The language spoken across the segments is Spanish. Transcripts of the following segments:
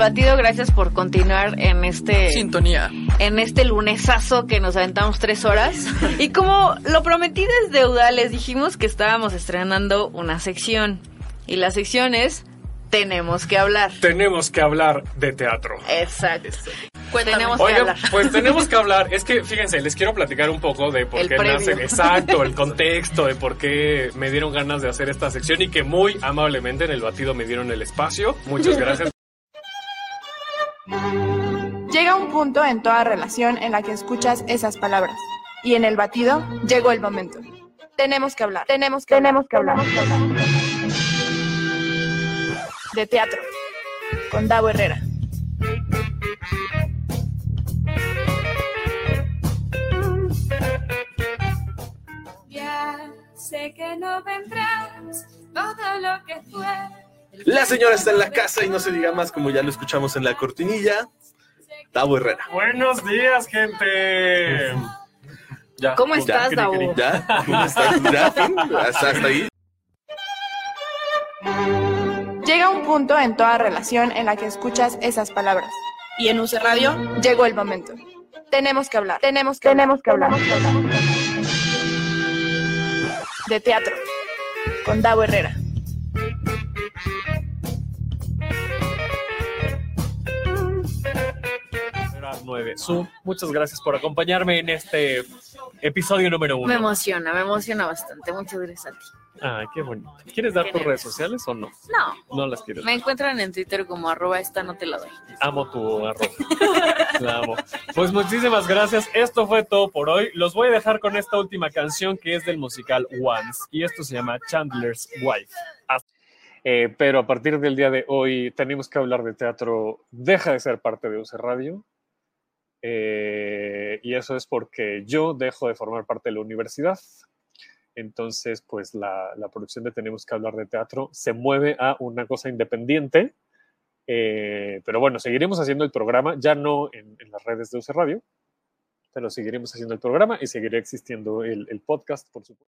batido. Gracias por continuar en este. Sintonía. En este lunesazo que nos aventamos tres horas. Y como lo prometí desde Deuda, les dijimos que estábamos estrenando una sección. Y la sección es. Tenemos que hablar. Tenemos que hablar de teatro. Exacto. Cuéntame. Tenemos que hablar. pues tenemos que hablar. Es que, fíjense, les quiero platicar un poco de por El qué previo. nace. Exacto, el contexto de por qué me dieron ganas de hacer esta sección y que muy amablemente en el batido me dieron el espacio. Muchas gracias. Llega un punto en toda relación en la que escuchas esas palabras. Y en el batido llegó el momento. Tenemos que hablar. Tenemos que tenemos que hablar. De teatro. Con Davo Herrera. Ya sé que no vendrás todo lo que fue. La señora está en la casa y no se diga más como ya lo escuchamos en la cortinilla. Tavo Herrera. Buenos días, gente. Ya. ¿Cómo Ya, estás, Davo? ¿Ya? ¿Cómo estás? ¿Ya? hasta ahí? Llega un punto en toda relación en la que escuchas esas palabras. Y en UC Radio llegó el momento. Tenemos que hablar. Tenemos que tenemos que hablar. De teatro. Con Davo Herrera. Era nueve. Su, muchas gracias por acompañarme en este episodio número Me uno. emociona, me emociona bastante. Muchas gracias a ti. Ay, qué bonito. ¿Quieres dar tus redes sociales o no? No, No las quieres. me encuentran en Twitter como arroba esta no te la doy. Amo tu arroz. La amo. Pues muchísimas gracias. Esto fue todo por hoy. Los voy a dejar con esta última canción que es del musical Once. Y esto se llama Chandler's Wife. Ah, eh, pero a partir del día de hoy tenemos que hablar de teatro. Deja de ser parte de UC Radio. Eh, y eso es porque yo dejo de formar parte de la universidad. Entonces, pues la, la producción de Tenemos que hablar de teatro se mueve a una cosa independiente. Eh, pero bueno, seguiremos haciendo el programa, ya no en, en las redes de UC Radio, pero seguiremos haciendo el programa y seguirá existiendo el, el podcast, por supuesto.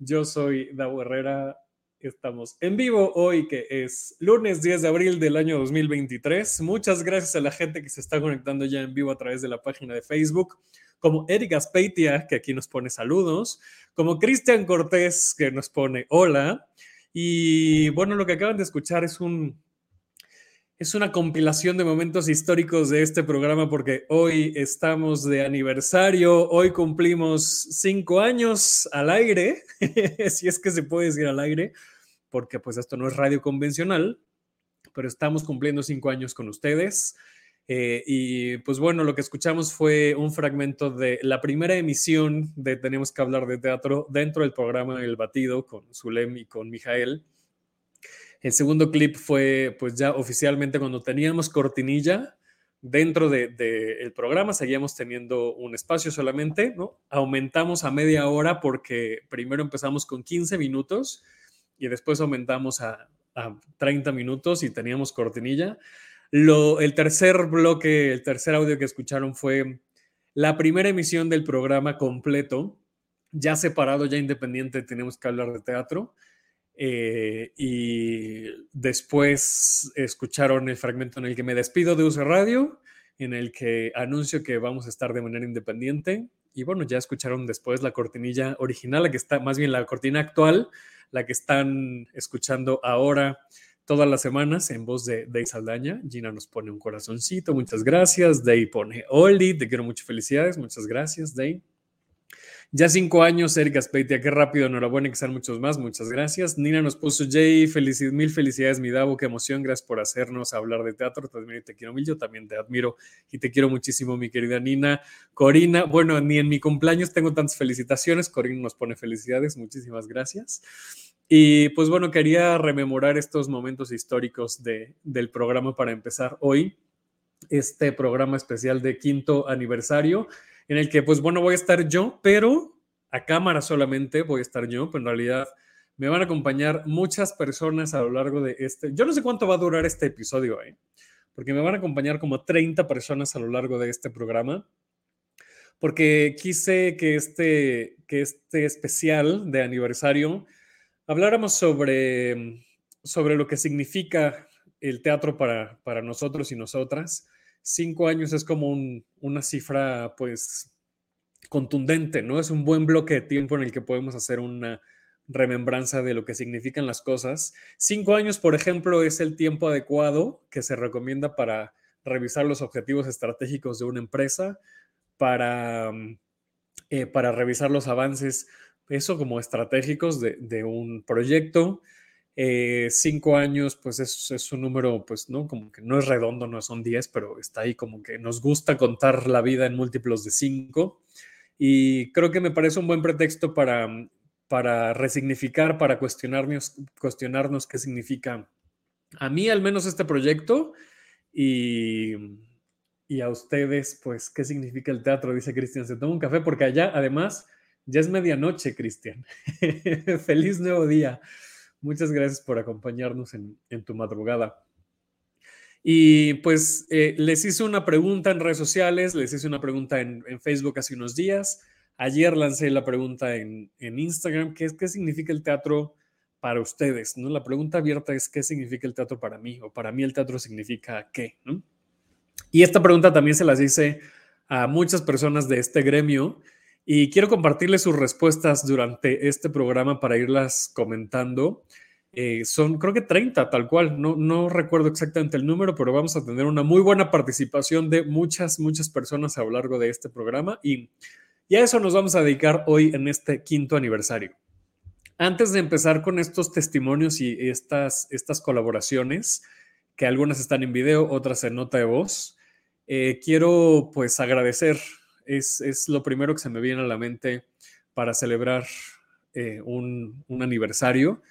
Yo soy Davo Herrera, estamos en vivo hoy que es lunes 10 de abril del año 2023. Muchas gracias a la gente que se está conectando ya en vivo a través de la página de Facebook, como Eric Aspeitia, que aquí nos pone saludos, como Cristian Cortés, que nos pone hola. Y bueno, lo que acaban de escuchar es un es una compilación de momentos históricos de este programa porque hoy estamos de aniversario, hoy cumplimos cinco años al aire, si es que se puede decir al aire, porque pues esto no es radio convencional, pero estamos cumpliendo cinco años con ustedes. Eh, y pues bueno, lo que escuchamos fue un fragmento de la primera emisión de Tenemos que hablar de teatro dentro del programa El Batido con Zulem y con Mijael. El segundo clip fue pues ya oficialmente cuando teníamos cortinilla dentro del de, el programa, seguíamos teniendo un espacio solamente, ¿no? Aumentamos a media hora porque primero empezamos con 15 minutos y después aumentamos a, a 30 minutos y teníamos cortinilla. Lo, el tercer bloque, el tercer audio que escucharon fue la primera emisión del programa completo, ya separado, ya independiente, tenemos que hablar de teatro. Eh, y después escucharon el fragmento en el que me despido de Uso Radio, en el que anuncio que vamos a estar de manera independiente. Y bueno, ya escucharon después la cortinilla original, la que está, más bien la cortina actual, la que están escuchando ahora todas las semanas en voz de Day Saldaña. Gina nos pone un corazoncito, muchas gracias. Day pone Oli, te quiero muchas felicidades, muchas gracias, Day. Ya cinco años, Erika Speitia, qué rápido, enhorabuena, que sean muchos más, muchas gracias. Nina nos puso, Jay, mil felicidades, mi Davo, qué emoción, gracias por hacernos hablar de teatro, te admiro y te quiero mil, yo también te admiro y te quiero muchísimo, mi querida Nina. Corina, bueno, ni en mi cumpleaños tengo tantas felicitaciones, Corina nos pone felicidades, muchísimas gracias. Y pues bueno, quería rememorar estos momentos históricos de, del programa para empezar hoy, este programa especial de quinto aniversario en el que, pues bueno, voy a estar yo, pero a cámara solamente voy a estar yo, pero en realidad me van a acompañar muchas personas a lo largo de este. Yo no sé cuánto va a durar este episodio, ¿eh? porque me van a acompañar como 30 personas a lo largo de este programa, porque quise que este, que este especial de aniversario habláramos sobre, sobre lo que significa el teatro para, para nosotros y nosotras cinco años es como una cifra, pues, contundente, ¿no? Es un buen bloque de tiempo en el que podemos hacer una remembranza de lo que significan las cosas. Cinco años, por ejemplo, es el tiempo adecuado que se recomienda para revisar los objetivos estratégicos de una empresa, para, eh, para revisar los avances, eso como estratégicos de un proyecto, eh, cinco años, pues es, es, un número, pues, ¿no? Como que no es redondo, no son diez, pero está ahí como que nos gusta contar la vida en múltiplos de cinco. Y creo que me parece un buen pretexto para, para resignificar, para cuestionarnos, cuestionarnos qué significa a mí al menos este proyecto y, y a ustedes, pues, qué significa el teatro, dice Cristian. Se toma un café porque allá, además, ya es medianoche, Cristian. Feliz nuevo día. Muchas gracias por acompañarnos en, tu madrugada. Y pues eh, les hice una pregunta en redes sociales, les hice una pregunta en, Facebook hace unos días. Ayer lancé la pregunta en, en Instagram, ¿qué, ¿qué significa el teatro para ustedes? ¿no? La pregunta abierta es, ¿qué significa el teatro para mí? O para mí el teatro significa qué? ¿no? Y esta pregunta también se las hice a muchas personas de este gremio y quiero compartirles sus respuestas durante este programa para irlas comentando. Eh, son creo que 30 tal cual, no, no recuerdo exactamente el número, pero vamos a tener una muy buena participación de muchas, muchas personas a lo largo de este programa y, y a eso nos vamos a dedicar hoy en este quinto aniversario. Antes de empezar con estos testimonios y estas, estas colaboraciones, que algunas están en video, otras en nota de voz, eh, quiero pues agradecer es, lo primero que se me viene a la mente para celebrar eh, un, un, aniversario.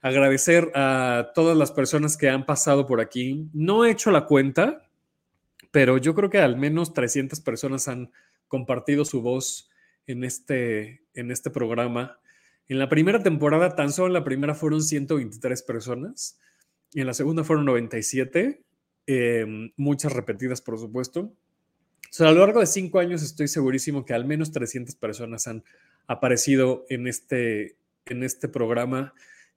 Agradecer a todas las personas que han pasado por aquí. No he hecho la cuenta, pero yo creo que al menos 300 personas han compartido su voz en este, en este programa. En la primera temporada, tan solo en la primera fueron 123 personas, y en la segunda fueron 97, eh, muchas repetidas, por supuesto. Sea, a lo largo de cinco años estoy segurísimo que al menos 300 personas han aparecido en este, en este programa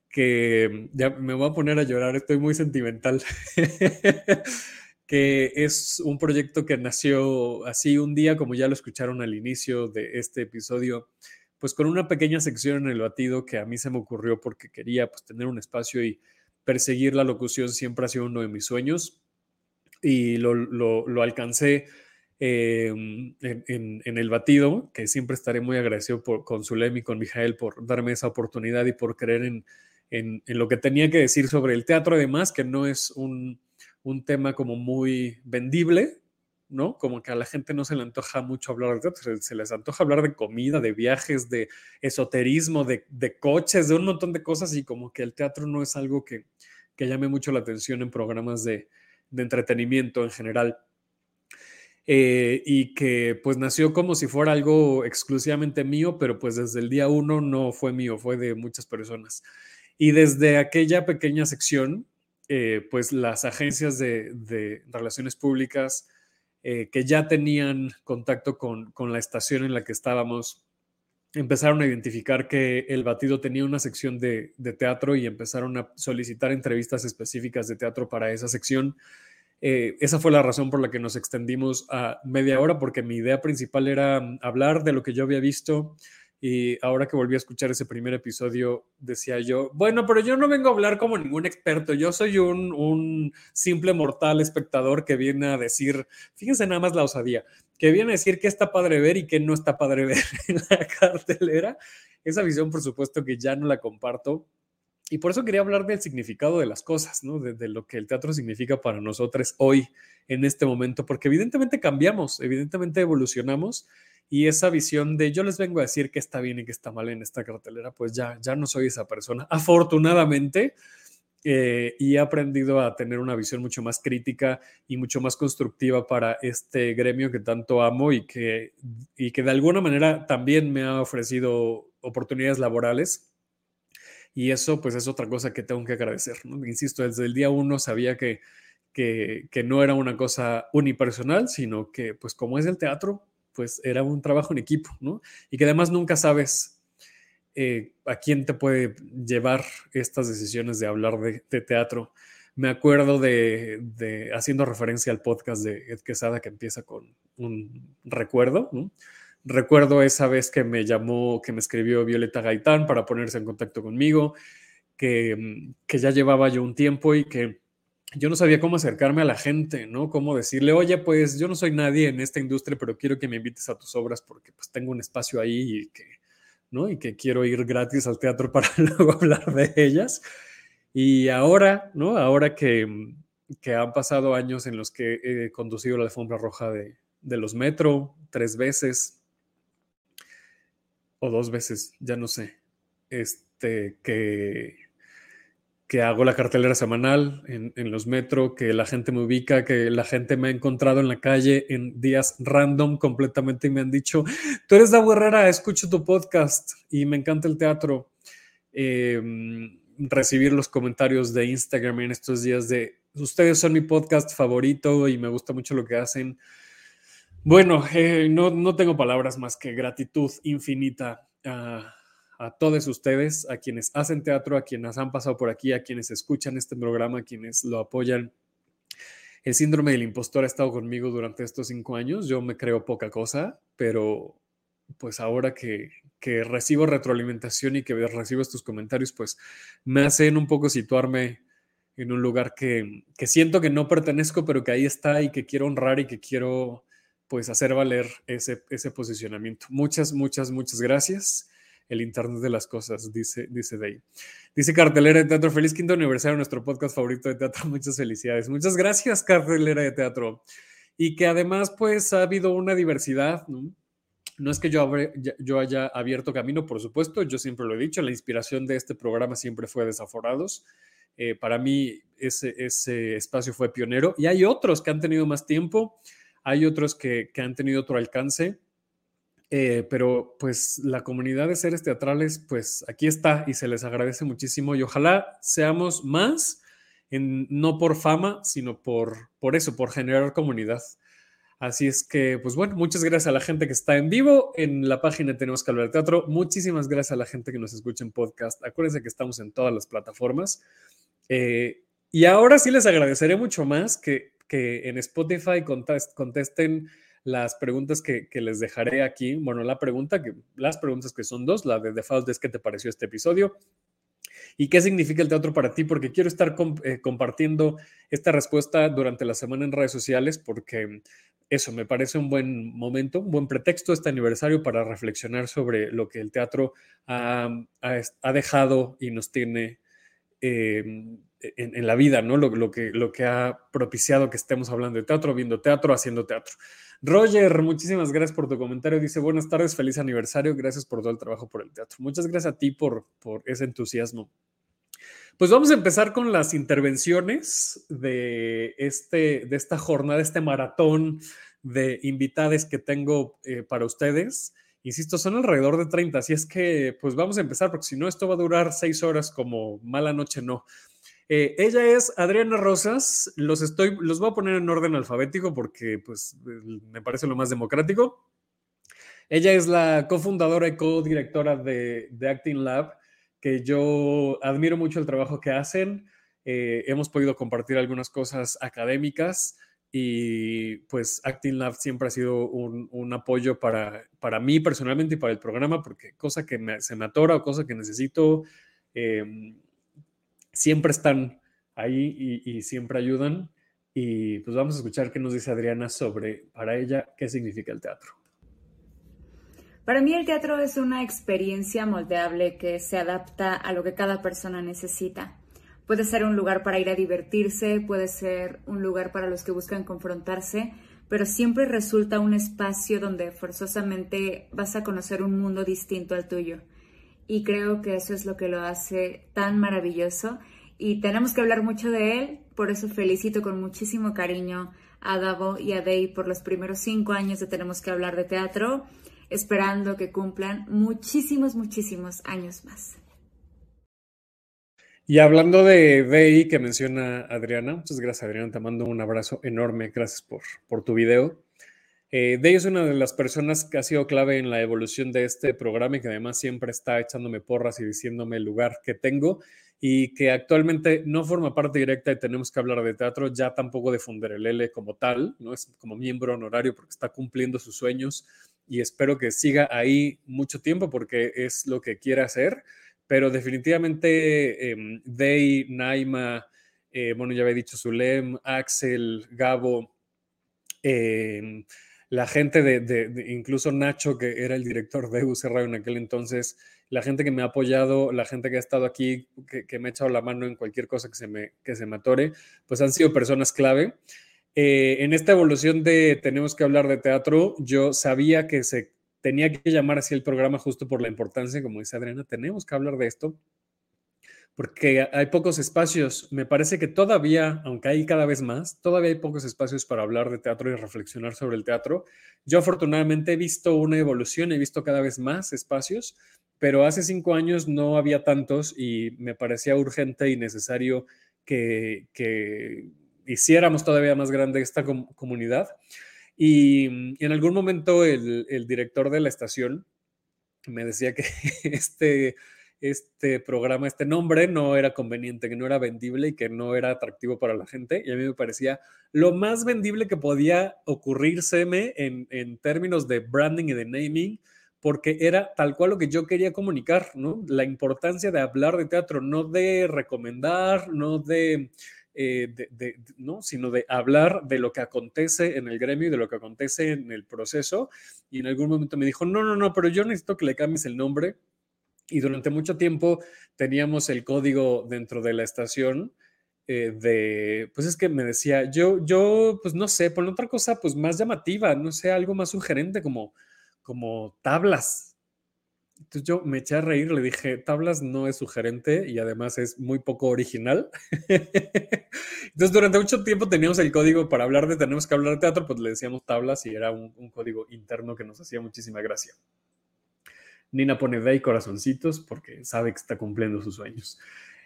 que ya me voy a poner a llorar, estoy muy sentimental, que es un proyecto que nació así un día, como ya lo escucharon al inicio de este episodio, pues con una pequeña sección en el batido que a mí se me ocurrió porque quería pues, tener un espacio y perseguir la locución siempre ha sido uno de mis sueños. Y lo, lo, lo alcancé eh, en, el batido, que siempre estaré muy agradecido por, con Zulem y con Mijael por darme esa oportunidad y por creer en, en, lo que tenía que decir sobre el teatro, además, que no es un, un, tema como muy vendible, ¿no? Como que a la gente no se le antoja mucho hablar de teatro, se, se les antoja hablar de comida, de viajes, de esoterismo, de, de, coches, de un montón de cosas y como que el teatro no es algo que, que llame mucho la atención en programas de, de entretenimiento en general. Eh, y que pues nació como si fuera algo exclusivamente mío, pero pues desde el día uno no fue mío, fue de muchas personas. Y desde aquella pequeña sección, eh, pues las agencias de, relaciones públicas eh, que ya tenían contacto con, con, la estación en la que estábamos, empezaron a identificar que el batido tenía una sección de, de teatro y empezaron a solicitar entrevistas específicas de teatro para esa sección eh, esa fue la razón por la que nos extendimos a media hora, porque mi idea principal era mm, hablar de lo que yo había visto Y ahora que volví a escuchar ese primer episodio, decía yo, bueno, pero yo no vengo a hablar como ningún experto, yo soy un, un simple mortal espectador que viene a decir, fíjense nada más la osadía, que viene a decir qué está padre ver y qué no está padre ver en la cartelera. Esa visión, por supuesto, que ya no la comparto. Y por eso quería hablar del significado de las cosas, ¿no? De, lo que el teatro significa para nosotros hoy, en este momento, porque evidentemente cambiamos, evidentemente evolucionamos y esa visión de yo les vengo a decir que está bien y que está mal en esta cartelera, pues ya, ya no soy esa persona. Afortunadamente, eh, y he aprendido a tener una visión mucho más crítica y mucho más constructiva para este gremio que tanto amo y que, y que de alguna manera también me ha ofrecido oportunidades laborales. Y eso pues es otra cosa que tengo que agradecer. Insisto, desde el día uno sabía que, que, no era una cosa unipersonal, sino que pues como es el teatro, pues era un trabajo en equipo, ¿no? Y que además nunca sabes eh, a quién te puede llevar estas decisiones de hablar de, de teatro. Me acuerdo de, de, haciendo referencia al podcast de Ed Quesada que empieza con un recuerdo, ¿no? Recuerdo esa vez que me llamó, que me escribió Violeta Gaitán para ponerse en contacto conmigo, que, que ya llevaba yo un tiempo y que yo no sabía cómo acercarme a la gente, ¿no? Cómo decirle, oye, pues yo no soy nadie en esta industria, pero quiero que me invites a tus obras porque pues tengo un espacio ahí y que, ¿no? Y que quiero ir gratis al teatro para luego hablar de ellas. Y ahora, ¿no? Ahora que, que han pasado años en los que he conducido la alfombra roja de, de los Metro tres veces o dos veces, ya no sé, este, que que hago la cartelera semanal en, en, los metro, que la gente me ubica, que la gente me ha encontrado en la calle en días random completamente y me han dicho, tú eres la Herrera, escucho tu podcast y me encanta el teatro. Eh, recibir los comentarios de Instagram en estos días de, ustedes son mi podcast favorito y me gusta mucho lo que hacen. Bueno, eh, no, no, tengo palabras más que gratitud infinita. Uh, a todos ustedes, a quienes hacen teatro, a quienes han pasado por aquí, a quienes escuchan este programa, a quienes lo apoyan. El síndrome del impostor ha estado conmigo durante estos cinco años. Yo me creo poca cosa, pero pues ahora que, que recibo retroalimentación y que recibo estos comentarios, pues me hacen un poco situarme en un lugar que, que siento que no pertenezco, pero que ahí está y que quiero honrar y que quiero pues hacer valer ese, ese posicionamiento. Muchas, muchas, muchas gracias el Internet de las Cosas, dice, dice Day. Dice Cartelera de Teatro, feliz quinto aniversario, nuestro podcast favorito de teatro, muchas felicidades. Muchas gracias, Cartelera de Teatro. Y que además, pues, ha habido una diversidad, ¿no? No es que yo, abre, yo haya abierto camino, por supuesto, yo siempre lo he dicho, la inspiración de este programa siempre fue Desaforados. Eh, para mí ese, ese espacio fue pionero y hay otros que han tenido más tiempo, hay otros que, que han tenido otro alcance, eh, pero pues la comunidad de seres teatrales, pues aquí está y se les agradece muchísimo y ojalá seamos más, en, no por fama, sino por, por eso, por generar comunidad. Así es que, pues bueno, muchas gracias a la gente que está en vivo en la página Tenemos que hablar teatro. Muchísimas gracias a la gente que nos escucha en podcast. Acuérdense que estamos en todas las plataformas. Eh, y ahora sí les agradeceré mucho más que, que en Spotify contest, contesten las preguntas que, les dejaré aquí. Bueno, la pregunta las preguntas que son dos, la de default es ¿qué te pareció este episodio? ¿Y qué significa el teatro para ti? Porque quiero estar eh, compartiendo esta respuesta durante la semana en redes sociales porque eso me parece un buen momento, un buen pretexto este aniversario para reflexionar sobre lo que el teatro ha, ha, ha dejado y nos tiene eh, en, en, la vida, ¿no? Lo, lo, que, lo que ha propiciado que estemos hablando de teatro, viendo teatro, haciendo teatro. Roger, muchísimas gracias por tu comentario. Dice, buenas tardes, feliz aniversario. Gracias por todo el trabajo por el teatro. Muchas gracias a ti por, por ese entusiasmo. Pues vamos a empezar con las intervenciones de, este, de esta jornada, este maratón de invitadas que tengo eh, para ustedes. Insisto, son alrededor de 30, así es que pues vamos a empezar porque si no esto va a durar seis horas como mala noche no. Eh, ella es Adriana Rosas, los, estoy, los voy a poner en orden alfabético porque pues, me parece lo más democrático. Ella es la cofundadora y co-directora de, de, Acting Lab, que yo admiro mucho el trabajo que hacen. Eh, hemos podido compartir algunas cosas académicas y pues Acting Lab siempre ha sido un, apoyo para, para mí personalmente y para el programa, porque cosa que me, se me atora o cosa que necesito, eh, siempre están ahí y, siempre ayudan. Y pues vamos a escuchar qué nos dice Adriana sobre, para ella, qué significa el teatro. Para mí el teatro es una experiencia moldeable que se adapta a lo que cada persona necesita. Puede ser un lugar para ir a divertirse, puede ser un lugar para los que buscan confrontarse, pero siempre resulta un espacio donde forzosamente vas a conocer un mundo distinto al tuyo. Y creo que eso es lo que lo hace tan maravilloso y tenemos que hablar mucho de él, por eso felicito con muchísimo cariño a Davo y a Dey por los primeros cinco años de Tenemos que hablar de teatro, esperando que cumplan muchísimos, muchísimos años más. Y hablando de DI que menciona Adriana, muchas gracias Adriana, te mando un abrazo enorme, gracias por, por tu video. Eh, DI es una de las personas que ha sido clave en la evolución de este programa y que además siempre está echándome porras y diciéndome el lugar que tengo y que actualmente no forma parte directa y tenemos que hablar de teatro, ya tampoco de L como tal, no es como miembro honorario porque está cumpliendo sus sueños y espero que siga ahí mucho tiempo porque es lo que quiere hacer pero definitivamente eh, Day, Naima, eh, bueno, ya había dicho Zulem, Axel, Gabo, eh, la gente de, incluso Nacho, que era el director de UC Radio en aquel entonces, la gente que me ha apoyado, la gente que ha estado aquí, que, que me ha echado la mano en cualquier cosa que se me, que se me atore, pues han sido personas clave. Eh, en esta evolución de tenemos que hablar de teatro, yo sabía que se tenía que llamar así el programa justo por la importancia, como dice Adriana, tenemos que hablar de esto, porque hay pocos espacios. Me parece que todavía, aunque hay cada vez más, todavía hay pocos espacios para hablar de teatro y reflexionar sobre el teatro. Yo afortunadamente he visto una evolución, he visto cada vez más espacios, pero hace cinco años no había tantos y me parecía urgente y necesario que, que hiciéramos todavía más grande esta com comunidad. Y, en algún momento el, director de la estación me decía que este, este programa, este nombre no era conveniente, que no era vendible y que no era atractivo para la gente. Y a mí me parecía lo más vendible que podía ocurrírseme en, en términos de branding y de naming, porque era tal cual lo que yo quería comunicar, ¿no? La importancia de hablar de teatro, no de recomendar, no de eh, de, ¿no? sino de hablar de lo que acontece en el gremio y de lo que acontece en el proceso. Y en algún momento me dijo, no, no, no, pero yo necesito que le cambies el nombre. Y durante mucho tiempo teníamos el código dentro de la estación eh, de, pues es que me decía, yo, yo, pues no sé, pon otra cosa pues más llamativa, no sé, algo más sugerente como, como tablas, entonces yo me eché a reír, le dije, tablas no es sugerente y además es muy poco original. Entonces durante mucho tiempo teníamos el código para hablar de tenemos que hablar de teatro, pues le decíamos tablas y era un, un código interno que nos hacía muchísima gracia. Nina pone de ahí corazoncitos porque sabe que está cumpliendo sus sueños.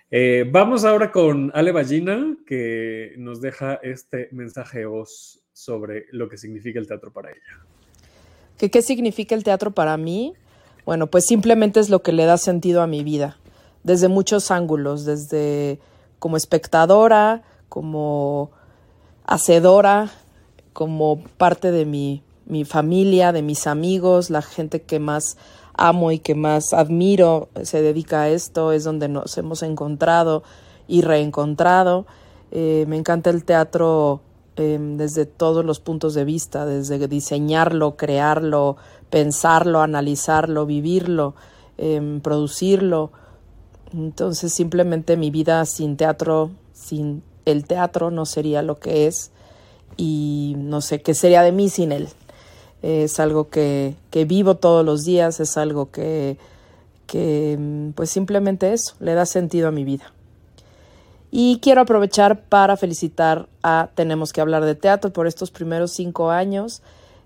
Eh, vamos ahora con Ale Ballina, que nos deja este mensaje sobre lo que significa el teatro para ella. ¿Qué, qué significa el teatro para mí? Bueno, pues simplemente es lo que le da sentido a mi vida, desde muchos ángulos, desde como espectadora, como hacedora, como parte de mi, mi familia, de mis amigos, la gente que más amo y que más admiro se dedica a esto, es donde nos hemos encontrado y reencontrado. Eh, me encanta el teatro eh, desde todos los puntos de vista, desde diseñarlo, crearlo, pensarlo, analizarlo, vivirlo, eh, producirlo. Entonces simplemente mi vida sin teatro, sin el teatro no sería lo que es y no sé qué sería de mí sin él. Es algo que, que vivo todos los días, es algo que, que pues simplemente eso, le da sentido a mi vida. Y quiero aprovechar para felicitar a Tenemos que hablar de teatro por estos primeros cinco años.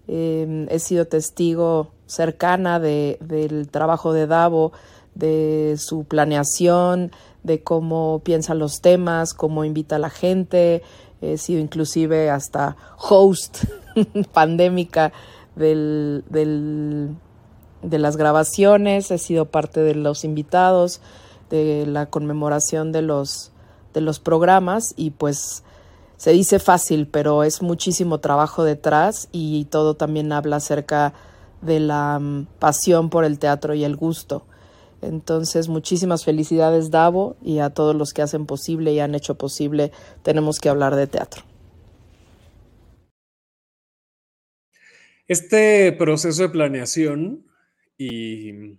Eh, he sido testigo cercana de, del trabajo de Davo, de su planeación, de cómo piensa los temas, cómo invita a la gente. He sido inclusive hasta host pandémica del, del, de las grabaciones, he sido parte de los invitados, de la conmemoración de los, de los programas y pues se dice fácil, pero es muchísimo trabajo detrás y todo también habla acerca de la mm, pasión por el teatro y el gusto. Entonces, muchísimas felicidades, Davo, y a todos los que hacen posible y han hecho posible, tenemos que hablar de teatro. Este proceso de planeación y...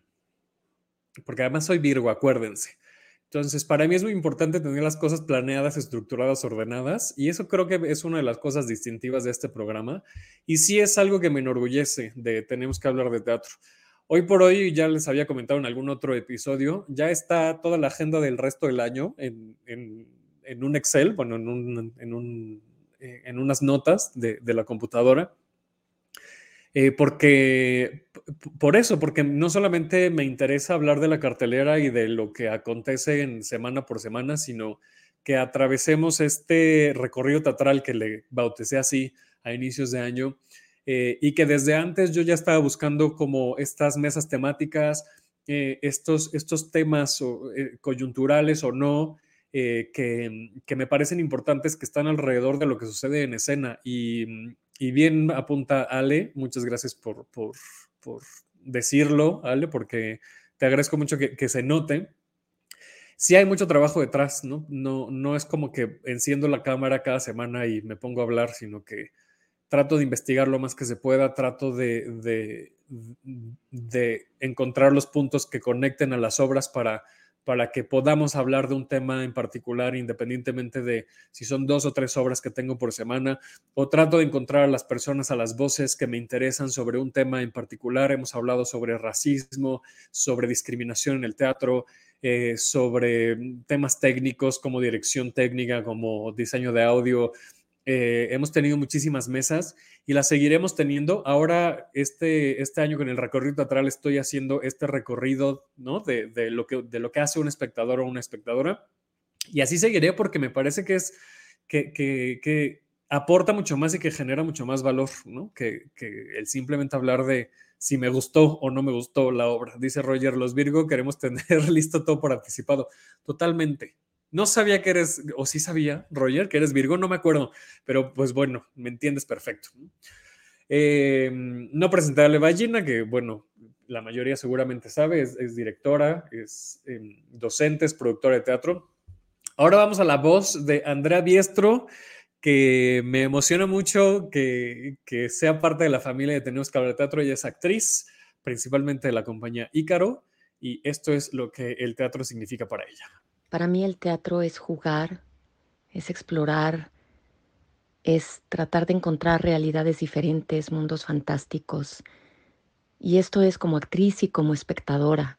Porque además soy Virgo, acuérdense. Entonces, para mí es muy importante tener las cosas planeadas, estructuradas, ordenadas, y eso creo que es una de las cosas distintivas de este programa, y sí es algo que me enorgullece de tenemos que hablar de teatro. Hoy por hoy, ya les había comentado en algún otro episodio, ya está toda la agenda del resto del año en, un Excel, bueno, en, eh, unas notas de la computadora eh, porque, por eso, porque no solamente me interesa hablar de la cartelera y de lo que acontece en semana por semana, sino que atravesemos este recorrido teatral que le bauticé así a inicios de año eh, y que desde antes yo ya estaba buscando como estas mesas temáticas, eh, estos, estos temas coyunturales o no, que, que, me parecen importantes que están alrededor de lo que sucede en escena. Y, y bien apunta Ale, muchas gracias por, decirlo, Ale, porque te agradezco mucho que, se note. Sí hay mucho trabajo detrás, ¿no? ¿no? No es como que enciendo la cámara cada semana y me pongo a hablar, sino que trato de investigar lo más que se pueda, trato de, de, de encontrar los puntos que conecten a las obras para para que podamos hablar de un tema en particular, independientemente de si son dos o tres obras que tengo por semana, o trato de encontrar a las personas, a las voces que me interesan sobre un tema en particular. Hemos hablado sobre racismo, sobre discriminación en el teatro, eh, sobre temas técnicos como dirección técnica, como diseño de audio, eh, hemos tenido muchísimas mesas y las seguiremos teniendo. Ahora, este, este año con el recorrido teatral estoy haciendo este recorrido ¿no? de, de, lo que, de lo que hace un espectador o una espectadora. Y así seguiré porque me parece que es que, que, que aporta mucho más y que genera mucho más valor, ¿no? Que, que, el simplemente hablar de si me gustó o no me gustó la obra. Dice Roger, los Virgo queremos tener listo todo por anticipado. Totalmente, no sabía que eres, o sí sabía, Roger, que eres Virgo, no me acuerdo, pero pues bueno, me entiendes perfecto. No presenté a Levallina, que bueno, la mayoría seguramente sabe, es, directora, es em, docente, es productora de teatro. Ahora vamos a la voz de Andrea Biestro, que me emociona mucho que, que sea parte de la familia de Tenemos que de teatro. Ella es actriz, principalmente de la compañía Ícaro, y esto es lo que el teatro significa para ella. Para mí el teatro es jugar, es explorar, es tratar de encontrar realidades diferentes, mundos fantásticos. Y esto es como actriz y como espectadora.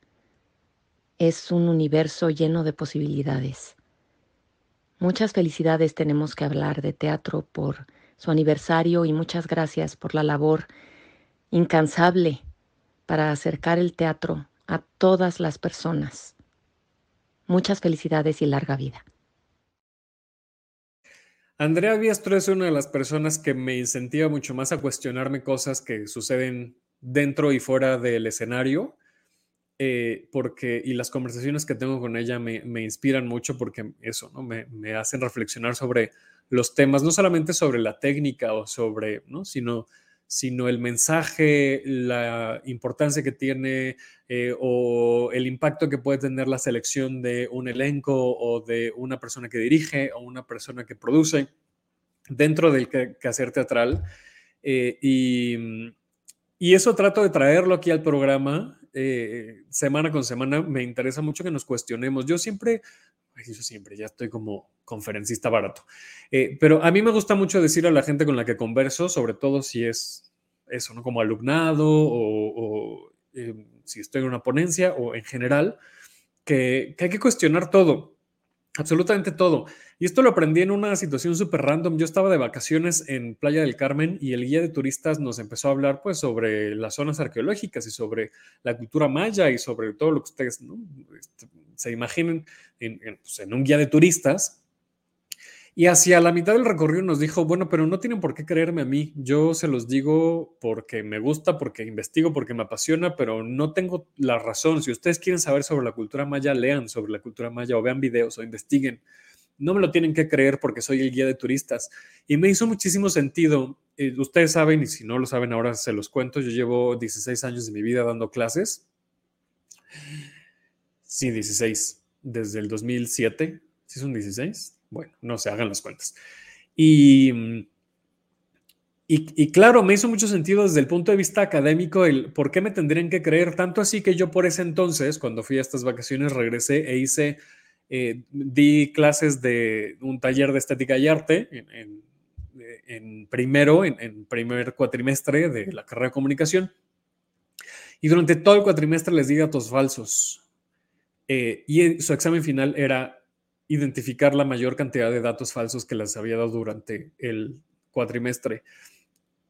Es un universo lleno de posibilidades. Muchas felicidades tenemos que hablar de teatro por su aniversario y muchas gracias por la labor incansable para acercar el teatro a todas las personas. Muchas felicidades y larga vida. Andrea Biestro es una de las personas que me incentiva mucho más a cuestionarme cosas que suceden dentro y fuera del escenario, eh, porque, y las conversaciones que tengo con ella me, inspiran mucho porque eso, ¿no? Me, me, hacen reflexionar sobre los temas, no solamente sobre la técnica o sobre, ¿no? Sino sino el mensaje, la importancia que tiene eh, o el impacto que puede tener la selección de un elenco o de una persona que dirige o una persona que produce dentro del quehacer teatral. Eh, y, eso trato de traerlo aquí al programa eh, semana con semana. Me interesa mucho que nos cuestionemos. Yo siempre yo siempre, ya estoy como conferencista barato. Eh, pero a mí me gusta mucho decir a la gente con la que converso, sobre todo si es eso, ¿no? Como alumnado o, eh, si estoy en una ponencia o en general, que, que hay que cuestionar todo, absolutamente todo. Y esto lo aprendí en una situación súper random. Yo estaba de vacaciones en Playa del Carmen y el guía de turistas nos empezó a hablar pues sobre las zonas arqueológicas y sobre la cultura maya y sobre todo lo que ustedes este, se imaginen pues, en, un guía de turistas. Y hacia la mitad del recorrido nos dijo, bueno, pero no tienen por qué creerme a mí. Yo se los digo porque me gusta, porque investigo, porque me apasiona, pero no tengo la razón. Si ustedes quieren saber sobre la cultura maya, lean sobre la cultura maya o vean videos o investiguen no me lo tienen que creer porque soy el guía de turistas. Y me hizo muchísimo sentido. Eh, ustedes saben, y si no lo saben ahora se los cuento, yo llevo 16 años de mi vida dando clases. Sí, 16, desde el 2007. ¿Sí son 16? Bueno, no se hagan las cuentas. Y, y, y, claro, me hizo mucho sentido desde el punto de vista académico el por qué me tendrían que creer, tanto así que yo por ese entonces, cuando fui a estas vacaciones, regresé e hice eh, di clases de un taller de estética y arte en, en, primero, en, primer cuatrimestre de la carrera de comunicación. Y durante todo el cuatrimestre les di datos falsos. Eh, y su examen final era identificar la mayor cantidad de datos falsos que les había dado durante el cuatrimestre.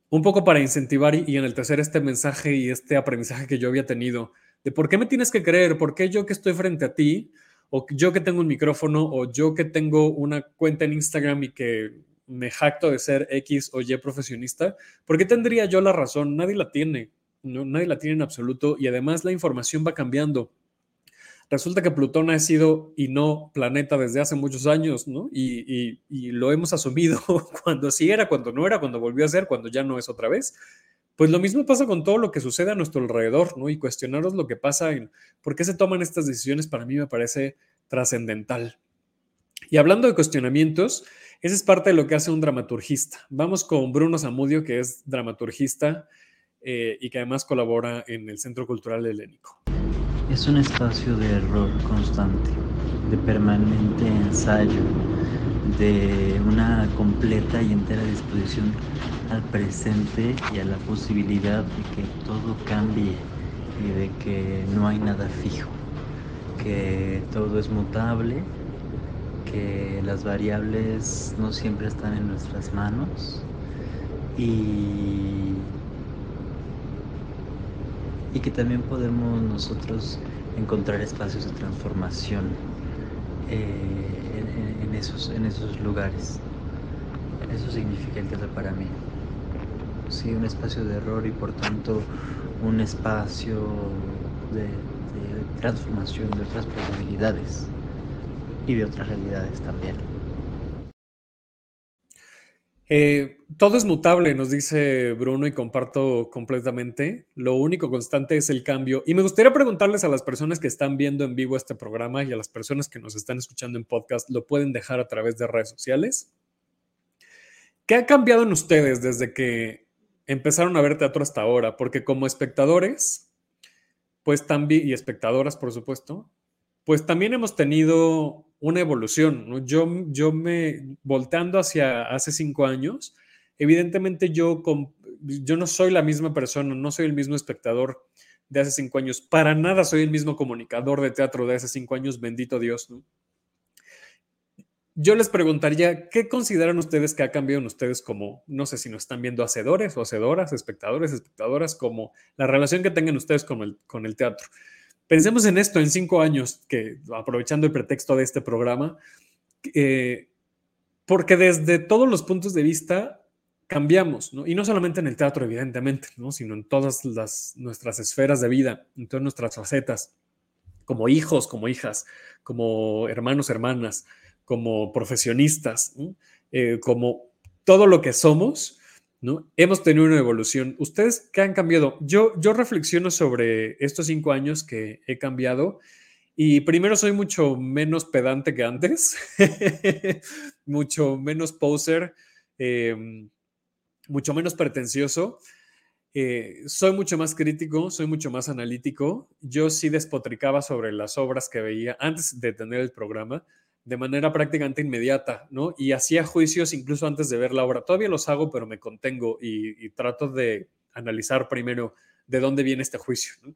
Un poco para incentivar y, y en el tercer este mensaje y este aprendizaje que yo había tenido de por qué me tienes que creer, por qué yo que estoy frente a ti, o yo que tengo un micrófono, o yo que tengo una cuenta en Instagram y que me jacto de ser X o Y profesionista, ¿por qué tendría yo la razón? Nadie la tiene, nadie la tiene en absoluto y además la información va cambiando. Resulta que Plutón ha sido y no planeta desde hace muchos años, ¿no? Y, lo hemos asumido cuando sí era, cuando no era, cuando volvió a ser, cuando ya no es otra vez. Pues lo mismo pasa con todo lo que sucede a nuestro alrededor, ¿no? Y cuestionaros lo que pasa en por qué se toman estas decisiones para mí me parece trascendental. Y hablando de cuestionamientos, esa es parte de lo que hace un dramaturgista. Vamos con Bruno Zamudio, que es dramaturgista eh, y que además colabora en el Centro Cultural Helénico. Es un espacio de error constante, de permanente ensayo, de una completa y entera disposición al presente y a la posibilidad de que todo cambie y de que no hay nada fijo, que todo es mutable, que las variables no siempre están en nuestras manos y, y que también podemos nosotros encontrar espacios de transformación eh, en, esos, en esos lugares. Eso significa el teatro para mí sí, un espacio de error y por tanto un espacio de, transformación de otras posibilidades y de otras realidades también. Eh, todo es mutable, nos dice Bruno y comparto completamente. Lo único constante es el cambio. Y me gustaría preguntarles a las personas que están viendo en vivo este programa y a las personas que nos están escuchando en podcast, lo pueden dejar a través de redes sociales. ¿Qué ha cambiado en ustedes desde que empezaron a ver teatro hasta ahora, porque como espectadores, pues también, y espectadoras, por supuesto, pues también hemos tenido una evolución. Yo, yo me, volteando hacia hace cinco años, evidentemente yo, yo no soy la misma persona, no soy el mismo espectador de hace cinco años, para nada soy el mismo comunicador de teatro de hace cinco años, bendito Dios, ¿no? yo les preguntaría, ¿qué consideran ustedes que ha cambiado en ustedes como, no sé si nos están viendo hacedores o hacedoras, espectadores, espectadoras, como la relación que tengan ustedes con el, con el teatro? Pensemos en esto en cinco años, que aprovechando el pretexto de este programa, eh, porque desde todos los puntos de vista cambiamos, ¿no? y no solamente en el teatro, evidentemente, ¿no? sino en todas las, nuestras esferas de vida, en todas nuestras facetas, como hijos, como hijas, como hermanos, hermanas como profesionistas, eh, como todo lo que somos, ¿no? hemos tenido una evolución. ¿Ustedes qué han cambiado? Yo, yo reflexiono sobre estos cinco años que he cambiado y primero soy mucho menos pedante que antes, mucho menos poser, em, mucho menos pretencioso. Eh, soy mucho más crítico, soy mucho más analítico. Yo sí despotricaba sobre las obras que veía antes de tener el programa de manera prácticamente inmediata, ¿no? Y hacía juicios incluso antes de ver la obra. Todavía los hago, pero me contengo y, trato de analizar primero de dónde viene este juicio, ¿no?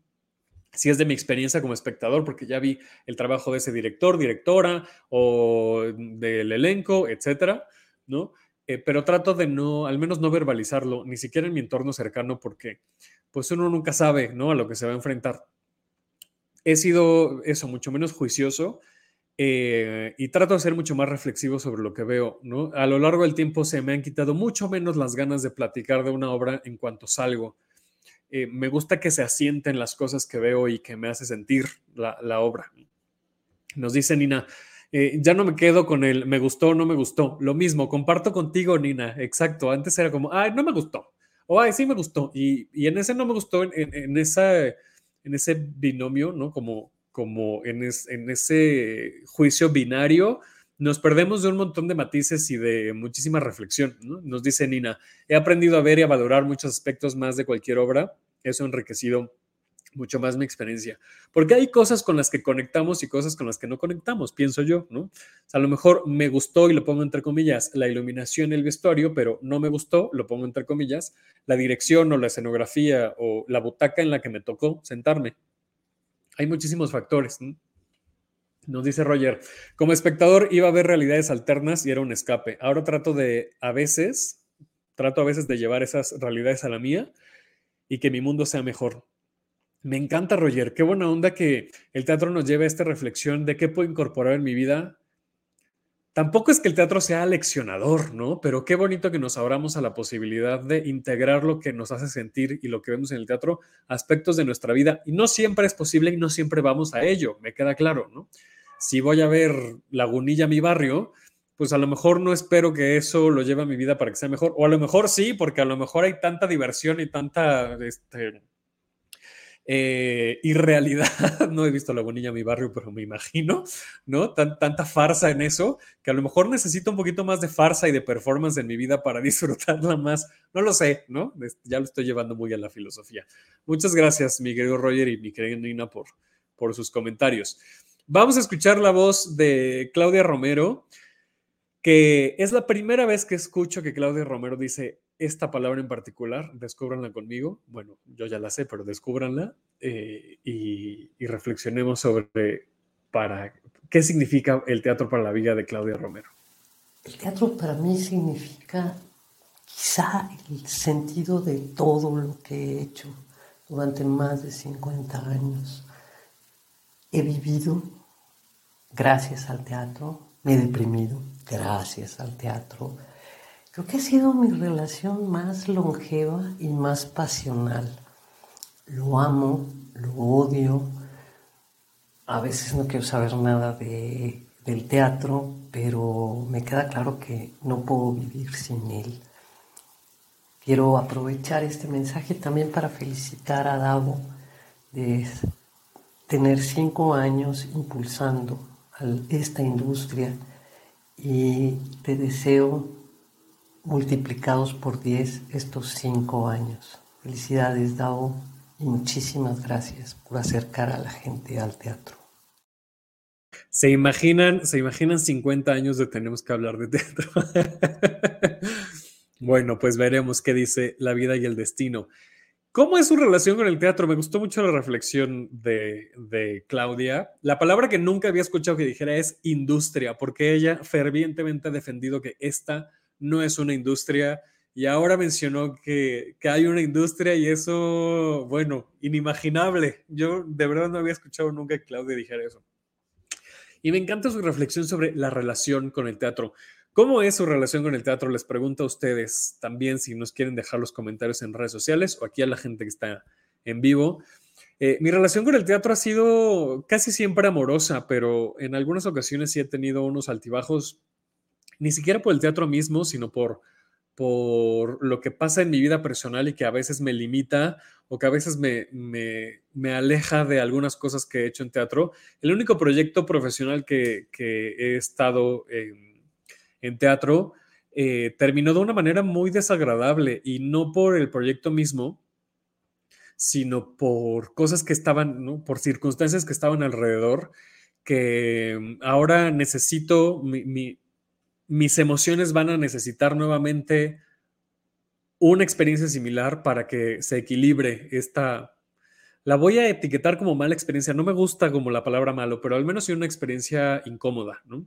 Si es de mi experiencia como espectador, porque ya vi el trabajo de ese director, directora o del elenco, etcétera, ¿no? Eh, pero trato de no, al menos no verbalizarlo, ni siquiera en mi entorno cercano, porque pues uno nunca sabe, ¿no? A lo que se va a enfrentar. He sido eso, mucho menos juicioso eh, y trato de ser mucho más reflexivo sobre lo que veo, ¿no? A lo largo del tiempo se me han quitado mucho menos las ganas de platicar de una obra en cuanto salgo. Eh, me gusta que se asienten las cosas que veo y que me hace sentir la, obra. Nos dice Nina, Eh, ya no me quedo con el me gustó o no me gustó. Lo mismo, comparto contigo, Nina. Exacto. Antes era como, ay, no me gustó. O ay, sí me gustó. Y, y en ese no me gustó, en, en, esa, en ese binomio, ¿no? Como, como en, es, en ese juicio binario, nos perdemos de un montón de matices y de muchísima reflexión. ¿no? Nos dice Nina, he aprendido a ver y a valorar muchos aspectos más de cualquier obra. Eso ha enriquecido mucho más mi experiencia. Porque hay cosas con las que conectamos y cosas con las que no conectamos, pienso yo, ¿no? O sea, a lo mejor me gustó, y lo pongo entre comillas, la iluminación el vestuario, pero no me gustó, lo pongo entre comillas, la dirección o la escenografía o la butaca en la que me tocó sentarme. Hay muchísimos factores. ¿no? Nos dice Roger, como espectador iba a ver realidades alternas y era un escape. Ahora trato de, a veces, trato a veces de llevar esas realidades a la mía y que mi mundo sea mejor. Me encanta, Roger. Qué buena onda que el teatro nos lleve a esta reflexión de qué puedo incorporar en mi vida. Tampoco es que el teatro sea leccionador, ¿no? Pero qué bonito que nos abramos a la posibilidad de integrar lo que nos hace sentir y lo que vemos en el teatro, aspectos de nuestra vida. Y no siempre es posible y no siempre vamos a ello, me queda claro, ¿no? Si voy a ver Lagunilla, mi barrio, pues a lo mejor no espero que eso lo lleve a mi vida para que sea mejor. O a lo mejor sí, porque a lo mejor hay tanta diversión y tanta este, eh, irrealidad. No he visto La Bonilla mi barrio, pero me imagino, ¿no? Tan, tanta farsa en eso, que a lo mejor necesito un poquito más de farsa y de performance en mi vida para disfrutarla más. No lo sé, ¿no? Ya lo estoy llevando muy a la filosofía. Muchas gracias, mi querido Roger y mi querida Nina, por, por sus comentarios. Vamos a escuchar la voz de Claudia Romero, que es la primera vez que escucho que Claudia Romero dice esta palabra en particular, descúbranla conmigo. Bueno, yo ya la sé, pero descúbranla eh, y, y, reflexionemos sobre para qué significa el teatro para la vida de Claudia Romero. El teatro para mí significa quizá el sentido de todo lo que he hecho durante más de 50 años. He vivido gracias al teatro, me he deprimido gracias al teatro Creo que ha sido mi relación más longeva y más pasional. Lo amo, lo odio. A veces no quiero saber nada de, del teatro, pero me queda claro que no puedo vivir sin él. Quiero aprovechar este mensaje también para felicitar a Davo de tener cinco años impulsando esta industria y te deseo multiplicados por 10 estos cinco años. Felicidades, Dao, y muchísimas gracias por acercar a la gente al teatro. ¿Se imaginan, se imaginan 50 años de tenemos que hablar de teatro? bueno, pues veremos qué dice la vida y el destino. ¿Cómo es su relación con el teatro? Me gustó mucho la reflexión de, de, Claudia. La palabra que nunca había escuchado que dijera es industria, porque ella fervientemente ha defendido que esta no es una industria. Y ahora mencionó que, que, hay una industria y eso, bueno, inimaginable. Yo de verdad no había escuchado nunca que Claudia dijera eso. Y me encanta su reflexión sobre la relación con el teatro. ¿Cómo es su relación con el teatro? Les pregunto a ustedes también si nos quieren dejar los comentarios en redes sociales o aquí a la gente que está en vivo. Eh, mi relación con el teatro ha sido casi siempre amorosa, pero en algunas ocasiones sí he tenido unos altibajos ni siquiera por el teatro mismo, sino por, por lo que pasa en mi vida personal y que a veces me limita o que a veces me, me, aleja de algunas cosas que he hecho en teatro. El único proyecto profesional que, que he estado en, teatro eh, terminó de una manera muy desagradable y no por el proyecto mismo, sino por cosas que estaban, por circunstancias que estaban alrededor, que ahora necesito, mi, mis emociones van a necesitar nuevamente una experiencia similar para que se equilibre esta... La voy a etiquetar como mala experiencia. No me gusta como la palabra malo, pero al menos sí una experiencia incómoda, ¿no?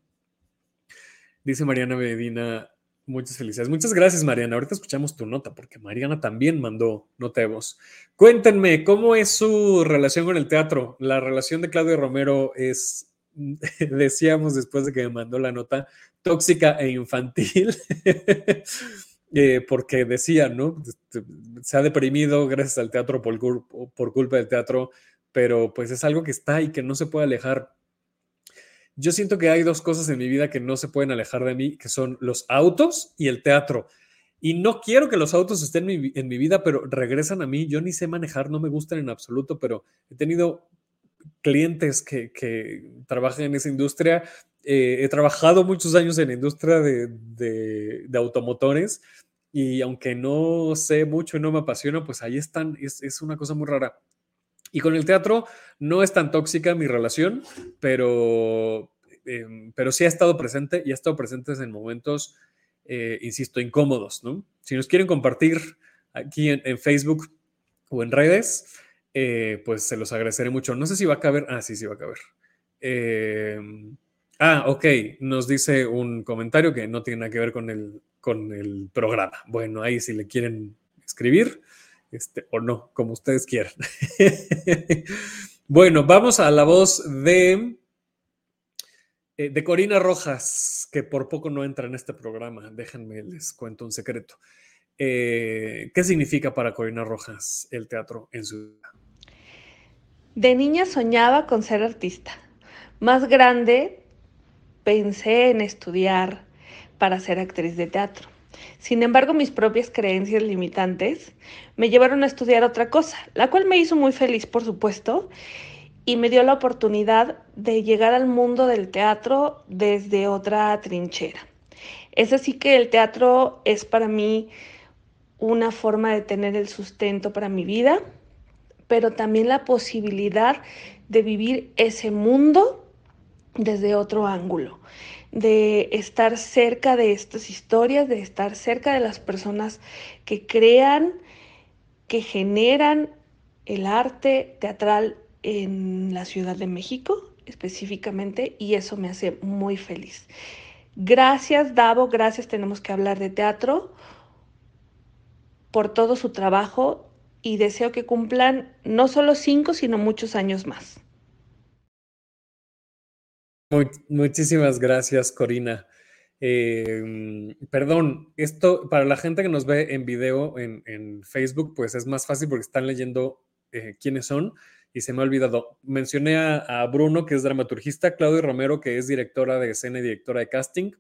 Dice Mariana Medina, muchas felicidades. Muchas gracias, Mariana. Ahorita escuchamos tu nota, porque Mariana también mandó nota de voz. Cuéntenme, ¿cómo es su relación con el teatro? La relación de Claudio Romero es decíamos después de que me mandó la nota, tóxica e infantil, eh, porque decía, ¿no? Este, se ha deprimido gracias al teatro por, culpa del teatro, pero pues es algo que está y que no se puede alejar. yo siento que hay dos cosas en mi vida que no se pueden alejar de mí, que son los autos y el teatro. Y no quiero que los autos estén en mi vida, pero regresan a mí. Yo ni sé manejar, no me gustan en absoluto, pero he tenido clientes que, que trabajan en esa industria. Eh, he trabajado muchos años en la industria de, de, de, automotores y aunque no sé mucho y no me apasiona, pues ahí están. Es, es una cosa muy rara. Y con el teatro no es tan tóxica mi relación, pero, eh, pero sí ha estado presente y ha estado presente en momentos, eh, insisto, incómodos, ¿no? Si nos quieren compartir aquí en, en Facebook o en redes, eh, pues se los agradeceré mucho. No sé si va a caber. Ah, sí, sí va a caber. Eh, ah, ok. Nos dice un comentario que no tiene nada que ver con el, con el programa. Bueno, ahí si le quieren escribir, este, o no, como ustedes quieran. bueno, vamos a la voz de, eh, de Corina Rojas, que por poco no entra en este programa. Déjenme, les cuento un secreto. Eh, ¿Qué significa para Corina Rojas el teatro en su vida? De niña soñaba con ser artista. Más grande pensé en estudiar para ser actriz de teatro. Sin embargo, mis propias creencias limitantes me llevaron a estudiar otra cosa, la cual me hizo muy feliz, por supuesto, y me dio la oportunidad de llegar al mundo del teatro desde otra trinchera. Es así que el teatro es para mí una forma de tener el sustento para mi vida, pero también la posibilidad de vivir ese mundo desde otro ángulo, de estar cerca de estas historias, de estar cerca de las personas que crean, que generan el arte teatral en la Ciudad de México específicamente y eso me hace muy feliz. Gracias Davo, gracias tenemos que hablar de teatro por todo su trabajo y deseo que cumplan no solo cinco, sino muchos años más. Muchísimas gracias, Corina. Eh, perdón, esto para la gente que nos ve en video en, en Facebook, pues es más fácil porque están leyendo eh, quiénes son y se me ha olvidado. Mencioné a, a, Bruno, que es dramaturgista, Claudio Romero, que es directora de escena y directora de casting,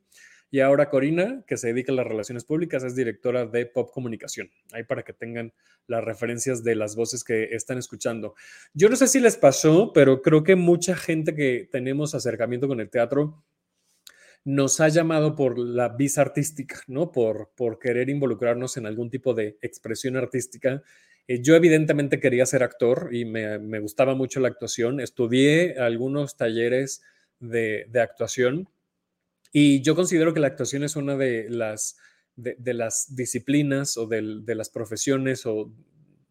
y ahora Corina, que se dedica a las relaciones públicas, es directora de Pop Comunicación. Ahí para que tengan las referencias de las voces que están escuchando. Yo no sé si les pasó, pero creo que mucha gente que tenemos acercamiento con el teatro nos ha llamado por la visa artística, ¿no? Por, por querer involucrarnos en algún tipo de expresión artística. Eh, yo evidentemente quería ser actor y me, me, gustaba mucho la actuación. Estudié algunos talleres de, de actuación y yo considero que la actuación es una de las, disciplinas o de, las profesiones o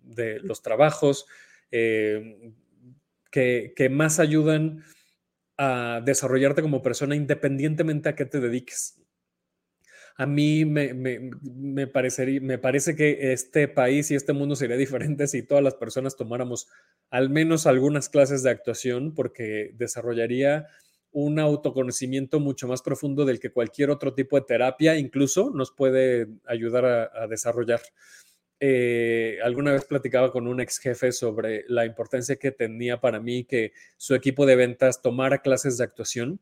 de los trabajos eh, que, más ayudan a desarrollarte como persona independientemente a qué te dediques. A mí me, parecería, me parece que este país y este mundo sería diferente si todas las personas tomáramos al menos algunas clases de actuación porque desarrollaría un autoconocimiento mucho más profundo del que cualquier otro tipo de terapia incluso nos puede ayudar a, desarrollar. Eh, alguna vez platicaba con un ex jefe sobre la importancia que tenía para mí que su equipo de ventas tomara clases de actuación.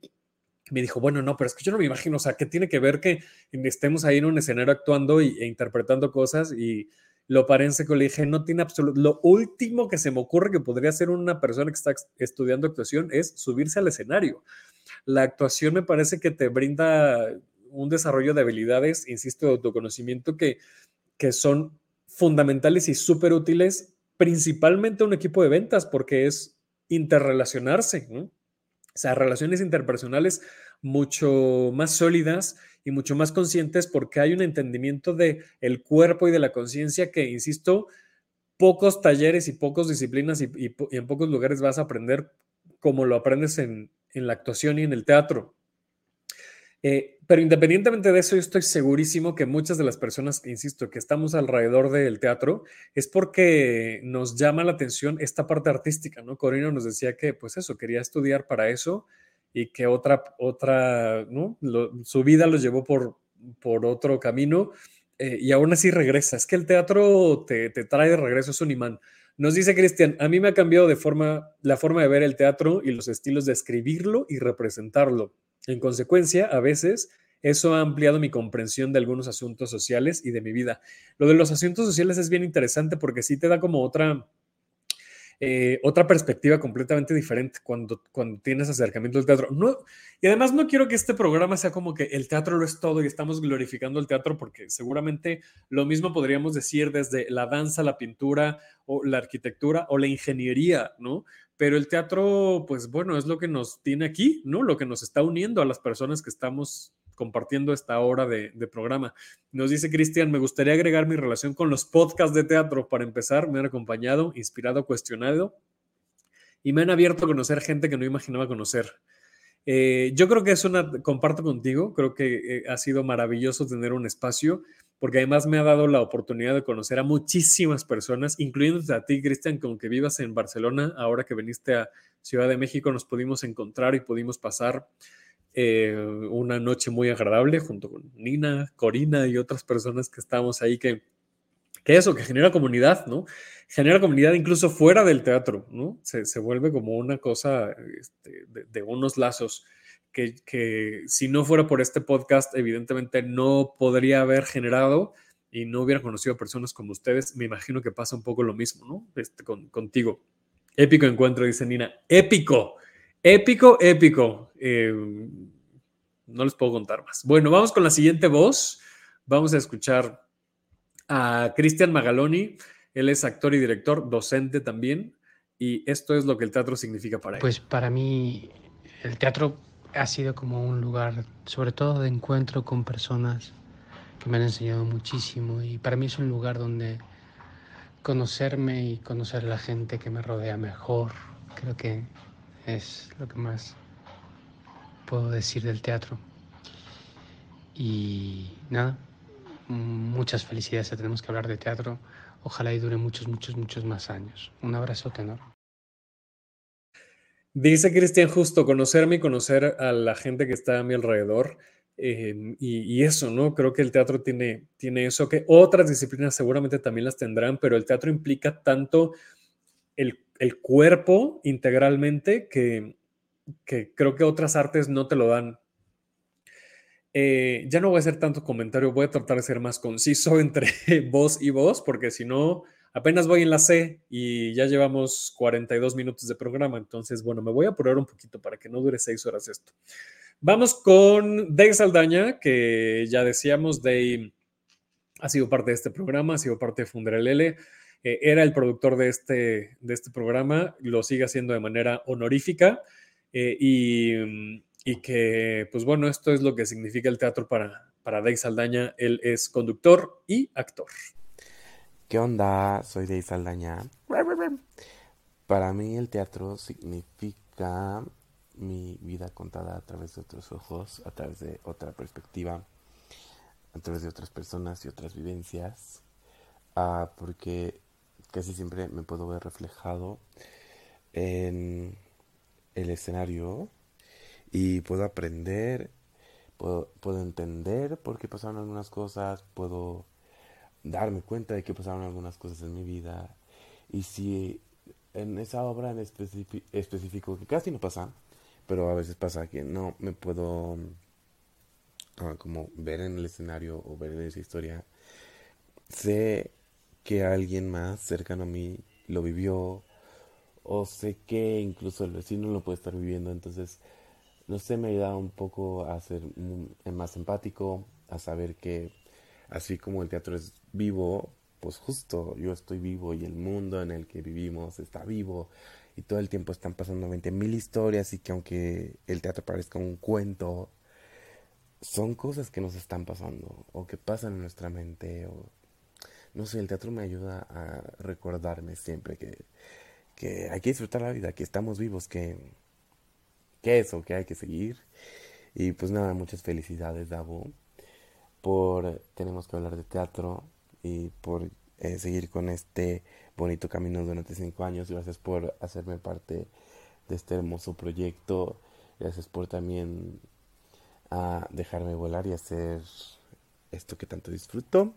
Me dijo, bueno, no, pero es que yo no me imagino, o sea, ¿qué tiene que ver que estemos ahí en un escenario actuando y, e interpretando cosas? Y lo paré en seco, le dije, no tiene absoluto, lo último que se me ocurre que podría hacer una persona que está estudiando actuación es subirse al escenario. La actuación me parece que te brinda un desarrollo de habilidades, insisto, de autoconocimiento que, que son fundamentales y súper útiles, principalmente a un equipo de ventas, porque es interrelacionarse, ¿no? O sea, relaciones interpersonales mucho más sólidas y mucho más conscientes porque hay un entendimiento de el cuerpo y de la conciencia que, insisto, pocos talleres y pocas disciplinas y, en pocos lugares vas a aprender como lo aprendes en, en la actuación y en el teatro. Eh, pero independientemente de eso, yo estoy segurísimo que muchas de las personas, insisto, que estamos alrededor del teatro, es porque nos llama la atención esta parte artística, ¿no? Corina nos decía que, pues eso, quería estudiar para eso y que otra, otra, su vida lo llevó por, por otro camino eh, y aún así regresa. Es que el teatro te, te, trae de regreso, es un imán. Nos dice Cristian, a mí me ha cambiado de forma la forma de ver el teatro y los estilos de escribirlo y representarlo. En consecuencia, a veces eso ha ampliado mi comprensión de algunos asuntos sociales y de mi vida. Lo de los asuntos sociales es bien interesante porque sí te da como otra, eh, otra perspectiva completamente diferente cuando, cuando tienes acercamiento al teatro. No, y además no quiero que este programa sea como que el teatro lo es todo y estamos glorificando el teatro porque seguramente lo mismo podríamos decir desde la danza, la pintura o la arquitectura o la ingeniería, ¿no? Pero el teatro, pues bueno, es lo que nos tiene aquí, ¿no? Lo que nos está uniendo a las personas que estamos compartiendo esta hora de, programa. Nos dice Cristian, me gustaría agregar mi relación con los podcasts de teatro. Para empezar, me han acompañado, inspirado, cuestionado y me han abierto a conocer gente que no imaginaba conocer. Eh, yo creo que es una, comparto contigo, creo que eh, ha sido maravilloso tener un espacio, porque además me ha dado la oportunidad de conocer a muchísimas personas, incluyéndote a ti, Cristian, que aunque vivas en Barcelona, ahora que viniste a Ciudad de México, nos pudimos encontrar y pudimos pasar eh, una noche muy agradable junto con Nina, Corina y otras personas que estábamos ahí que, eso, que genera comunidad, ¿no? Genera comunidad incluso fuera del teatro, ¿no? Se, se vuelve como una cosa este, de, unos lazos que, que, si no fuera por este podcast, evidentemente no podría haber generado y no hubiera conocido a personas como ustedes. Me imagino que pasa un poco lo mismo, ¿no? Este, con, contigo. Épico encuentro, dice Nina. Épico. Épico, épico. Eh, no les puedo contar más. Bueno, vamos con la siguiente voz. Vamos a escuchar a Cristian Magaloni. Él es actor y director, docente también. Y esto es lo que el teatro significa para él. Pues para mí el teatro ha sido como un lugar, sobre todo de encuentro con personas que me han enseñado muchísimo. Y para mí es un lugar donde conocerme y conocer a la gente que me rodea mejor. Creo que es lo que más puedo decir del teatro. Y nada, muchas felicidades, tenemos que hablar de teatro. Ojalá y dure muchos, muchos, muchos más años. Un abrazo, tenor. Dice Cristian justo, conocerme y conocer a la gente que está a mi alrededor. Eh, y, eso, ¿no? Creo que el teatro tiene, tiene eso, que otras disciplinas seguramente también las tendrán, pero el teatro implica tanto el cuerpo integralmente que, creo que otras artes no te lo dan. Eh, ya no voy a hacer tanto comentario, voy a tratar de ser más conciso entre voz y voz, porque si no, apenas voy en la C y ya llevamos 42 minutos de programa, entonces, bueno, me voy a apurar un poquito para que no dure seis horas esto. Vamos con Dave Saldaña, que ya decíamos, Dave ha sido parte de este programa, ha sido parte de Funderelele. Eh, era el productor de este, de este programa, lo sigue haciendo de manera honorífica eh, y, y, que, pues bueno, esto es lo que significa el teatro para, para Dave Saldaña. Él es conductor y actor. ¿Qué onda? Soy Dave Saldaña. Para mí el teatro significa mi vida contada a través de otros ojos, a través de otra perspectiva, a través de otras personas y otras vivencias. Ah, porque casi siempre me puedo ver reflejado en el escenario y puedo aprender, puedo, puedo entender por qué pasaron algunas cosas, puedo darme cuenta de que pasaron algunas cosas en mi vida. Y si en esa obra en específico, que casi no pasa, pero a veces pasa que no me puedo ah, como ver en el escenario o ver en esa historia, sé que alguien más cercano a mí lo vivió o sé que incluso el vecino lo puede estar viviendo, entonces no sé, me ayuda un poco a ser más empático, a saber que así como el teatro es vivo, pues justo yo estoy vivo y el mundo en el que vivimos está vivo y todo el tiempo están pasando 20 mil historias y que aunque el teatro parezca un cuento, son cosas que nos están pasando o que pasan en nuestra mente o no sé, el teatro me ayuda a recordarme siempre que, que hay que disfrutar la vida, que estamos vivos, que, que eso, que hay que seguir. Y pues nada, muchas felicidades, Davo, por tenemos que hablar de teatro y por eh, seguir con este bonito camino durante cinco años. Gracias por hacerme parte de este hermoso proyecto. Gracias por también a ah, dejarme volar y hacer esto que tanto disfruto.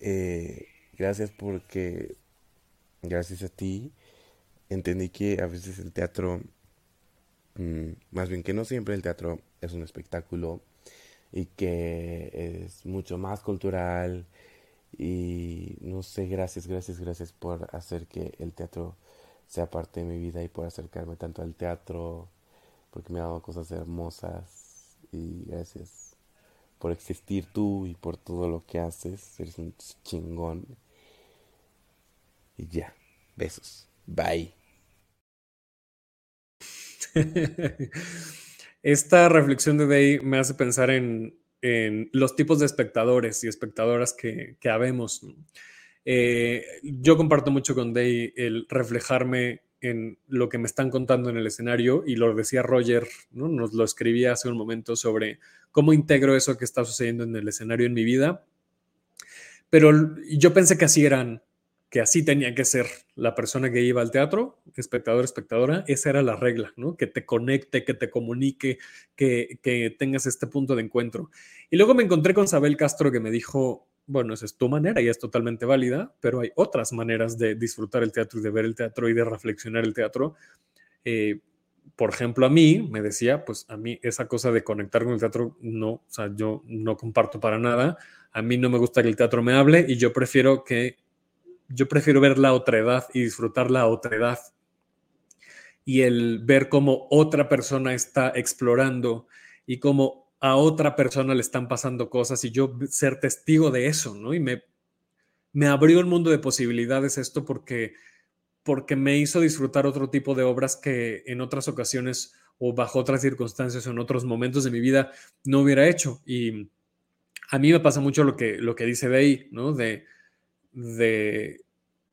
Eh, gracias porque gracias a ti, entendí que a veces el teatro, mm, más bien que no siempre el teatro es un espectáculo y que es mucho más cultural y no sé, gracias, gracias, gracias por hacer que el teatro sea parte de mi vida y por acercarme tanto al teatro, porque me ha dado cosas hermosas y gracias por existir tú y por todo lo que haces, eres un chingón. Y ya, besos, bye. Esta reflexión de Day me hace pensar en, en los tipos de espectadores y espectadoras que, que habemos. Eh, yo comparto mucho con Day el reflejarme en lo que me están contando en el escenario y lo decía Roger, ¿no? nos lo escribía hace un momento sobre cómo integro eso que está sucediendo en el escenario en mi vida. Pero yo pensé que así eran que así tenía que ser la persona que iba al teatro, espectador, espectadora, esa era la regla, ¿no? Que te conecte, que te comunique, que, que tengas este punto de encuentro. Y luego me encontré con Sabel Castro que me dijo, bueno, esa es tu manera y es totalmente válida, pero hay otras maneras de disfrutar el teatro y de ver el teatro y de reflexionar el teatro. Eh, por ejemplo, a mí, me decía, pues a mí esa cosa de conectar con el teatro, no, o sea, yo no comparto para nada. A mí no me gusta que el teatro me hable y yo prefiero que yo prefiero ver la otredad y disfrutar la otredad y el ver cómo otra persona está explorando y cómo a otra persona le están pasando cosas y yo ser testigo de eso, ¿no? Y me, me abrió el mundo de posibilidades esto porque, porque me hizo disfrutar otro tipo de obras que en otras ocasiones o bajo otras circunstancias o en otros momentos de mi vida no hubiera hecho. Y a mí me pasa mucho lo que, lo que dice de ¿no? De, de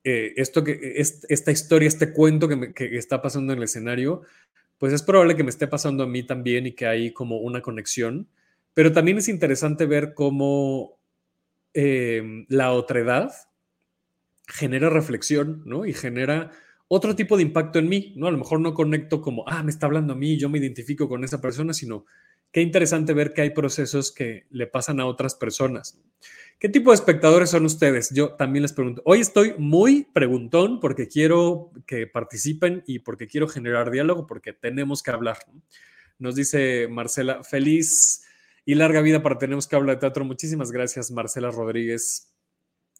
eh, esto que, es, esta historia, este cuento que, que, está pasando en el escenario, pues es probable que me esté pasando a mí también y que hay como una conexión, pero también es interesante ver cómo eh, la otredad genera reflexión, ¿no? Y genera otro tipo de impacto en mí, ¿no? A lo mejor no conecto como, ah, me está hablando a mí, yo me identifico con esa persona, sino qué interesante ver que hay procesos que le pasan a otras personas. ¿Qué tipo de espectadores son ustedes? Yo también les pregunto. Hoy estoy muy preguntón porque quiero que participen y porque quiero generar diálogo, porque tenemos que hablar. Nos dice Marcela, feliz y larga vida para Tenemos que hablar de teatro. Muchísimas gracias, Marcela Rodríguez.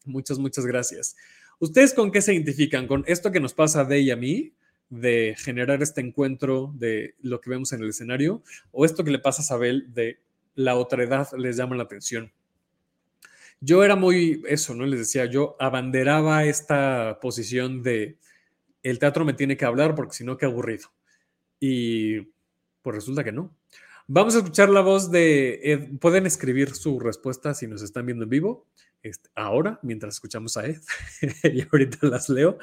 Muchas, muchas gracias. ¿Ustedes con qué se identifican? ¿Con esto que nos pasa de ella a mí? de generar este encuentro de lo que vemos en el escenario, o esto que le pasa a Sabel de la otra edad les llama la atención yo era muy eso, ¿no? Les decía, yo abanderaba esta posición de el teatro me tiene que hablar porque si no, qué aburrido. Y pues resulta que no. Vamos a escuchar la voz de Ed. Pueden escribir su respuesta si nos están viendo en vivo este, ahora, mientras escuchamos a Ed. y ahorita las leo.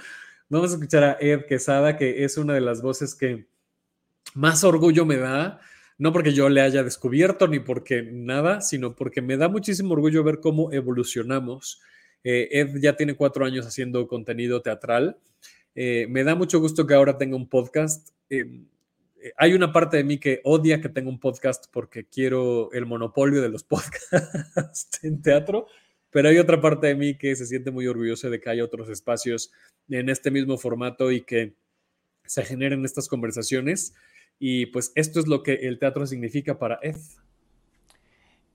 Vamos a escuchar a Ed Quesada, que es una de las voces que más orgullo me da no porque yo le haya descubierto ni porque nada, sino porque me da muchísimo orgullo ver cómo evolucionamos. Eh, Ed ya tiene cuatro años haciendo contenido teatral. Eh, me da mucho gusto que ahora tenga un podcast. Eh, hay una parte de mí que odia que tenga un podcast porque quiero el monopolio de los podcasts en teatro, pero hay otra parte de mí que se siente muy orgulloso de que haya otros espacios en este mismo formato y que se generen estas conversaciones. Y pues esto es lo que el teatro significa para Ed.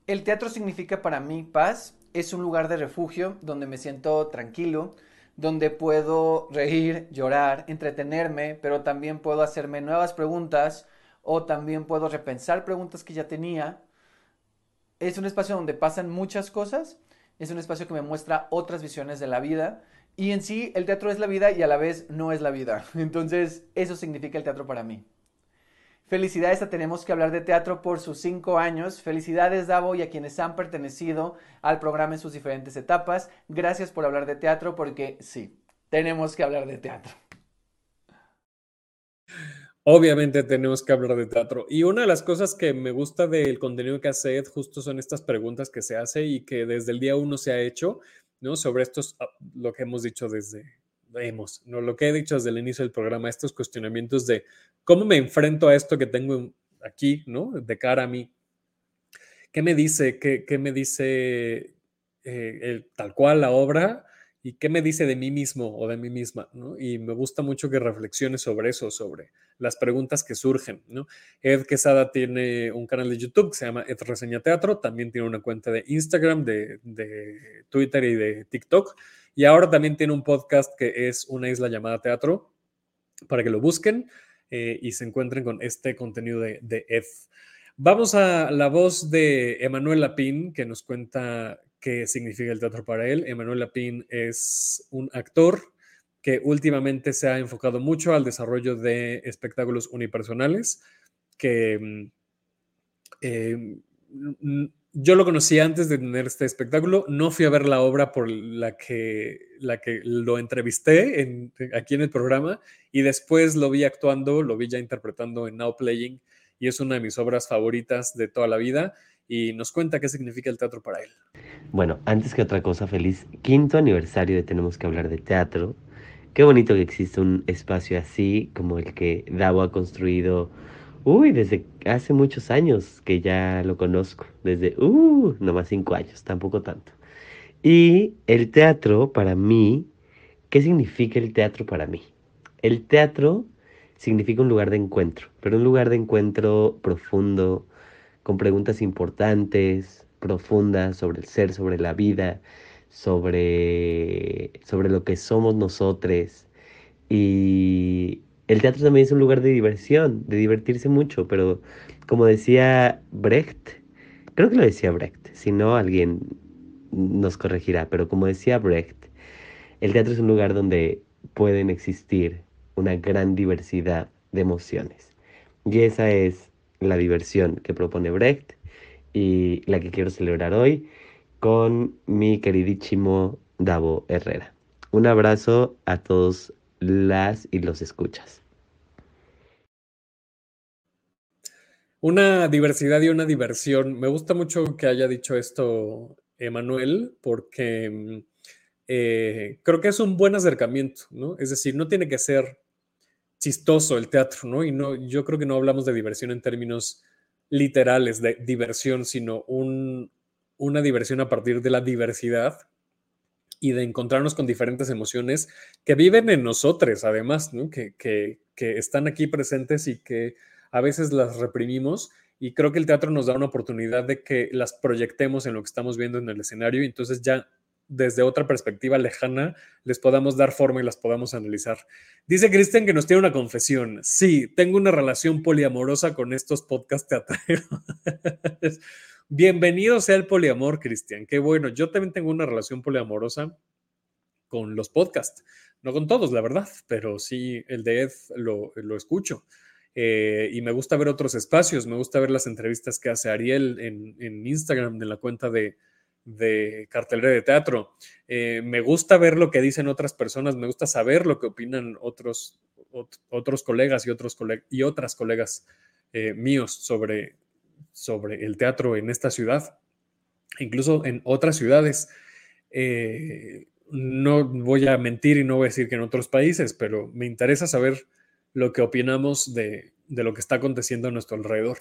El teatro significa para mí paz, es un lugar de refugio donde me siento tranquilo, donde puedo reír, llorar, entretenerme, pero también puedo hacerme nuevas preguntas o también puedo repensar preguntas que ya tenía. Es un espacio donde pasan muchas cosas, es un espacio que me muestra otras visiones de la vida y en sí el teatro es la vida y a la vez no es la vida. Entonces eso significa el teatro para mí. Felicidades a Tenemos que hablar de teatro por sus cinco años. Felicidades, Davo, y a quienes han pertenecido al programa en sus diferentes etapas. Gracias por hablar de teatro, porque sí, tenemos que hablar de teatro. Obviamente tenemos que hablar de teatro. Y una de las cosas que me gusta del contenido que hace Ed justo son estas preguntas que se hace y que desde el día uno se ha hecho, ¿no? Sobre estos, ah, lo que hemos dicho desde, vemos, ¿no? lo que he dicho desde el inicio del programa, estos cuestionamientos de cómo me enfrento a esto que tengo aquí, ¿no? De cara a mí. ¿Qué me dice? ¿Qué, qué me dice eh, tal cual la obra? ¿Y qué me dice de mí mismo o de mí misma? ¿no? Y me gusta mucho que reflexiones sobre eso, sobre las preguntas que surgen. ¿no? Ed Quesada tiene un canal de YouTube que se llama Ed Reseña Teatro, también tiene una cuenta de Instagram, de, de Twitter y de TikTok. Y ahora también tiene un podcast que es Una isla llamada Teatro, para que lo busquen eh, y se encuentren con este contenido de, de Ed. Vamos a la voz de Emanuel Lapín, que nos cuenta qué significa el teatro para él. Emanuel Lapín es un actor que últimamente se ha enfocado mucho al desarrollo de espectáculos unipersonales, que mm, eh, yo lo conocí antes de tener este espectáculo, no fui a ver la obra por la que, la que lo entrevisté en, aquí en el programa y después lo vi actuando, lo vi ya interpretando en Now Playing y es una de mis obras favoritas de toda la vida y nos cuenta qué significa el teatro para él. Bueno, antes que otra cosa, feliz quinto aniversario de Tenemos que hablar de teatro. Qué bonito que existe un espacio así como el que Davo ha construido, uy, desde hace muchos años que ya lo conozco, desde, uh, nomás cinco años, tampoco tanto. Y el teatro para mí, ¿qué significa el teatro para mí? El teatro significa un lugar de encuentro, pero un lugar de encuentro profundo, con preguntas importantes, profundas sobre el ser, sobre la vida, sobre, sobre lo que somos nosotros. Y el teatro también es un lugar de diversión, de divertirse mucho, pero como decía Brecht, creo que lo decía Brecht, si no alguien nos corregirá, pero como decía Brecht, el teatro es un lugar donde pueden existir una gran diversidad de emociones. Y esa es la diversión que propone Brecht y la que quiero celebrar hoy con mi queridísimo Davo Herrera. Un abrazo a todos las y los escuchas. Una diversidad y una diversión. Me gusta mucho que haya dicho esto Emanuel, porque mm, eh, creo que es un buen acercamiento, ¿no? Es decir, no tiene que ser chistoso el teatro, ¿no? Y no, yo creo que no hablamos de diversión en términos literales de diversión, sino un, una diversión a partir de la diversidad y de encontrarnos con diferentes emociones que viven en nosotros, además, ¿no? que, que, que están aquí presentes y que a veces las reprimimos. Y creo que el teatro nos da una oportunidad de que las proyectemos en lo que estamos viendo en el escenario y entonces ya desde otra perspectiva lejana les podamos dar forma y las podamos analizar. Dice Cristian que nos tiene una confesión. Sí, tengo una relación poliamorosa con estos podcast teatreros. Bienvenido sea el poliamor, Cristian. Qué bueno. Yo también tengo una relación poliamorosa con los podcasts. No con todos, la verdad, pero sí el de Ed lo, escucho. Eh, y me gusta ver otros espacios, me gusta ver las entrevistas que hace Ariel en, en Instagram, en la cuenta de, de cartelera de teatro. Eh, me gusta ver lo que dicen otras personas, me gusta saber lo que opinan otros, otros colegas y, otros y otras colegas eh, míos sobre, sobre el teatro en esta ciudad, incluso en otras ciudades. Eh, no voy a mentir y no voy a decir que en otros países, pero me interesa saber lo que opinamos de, de lo que está aconteciendo a nuestro alrededor.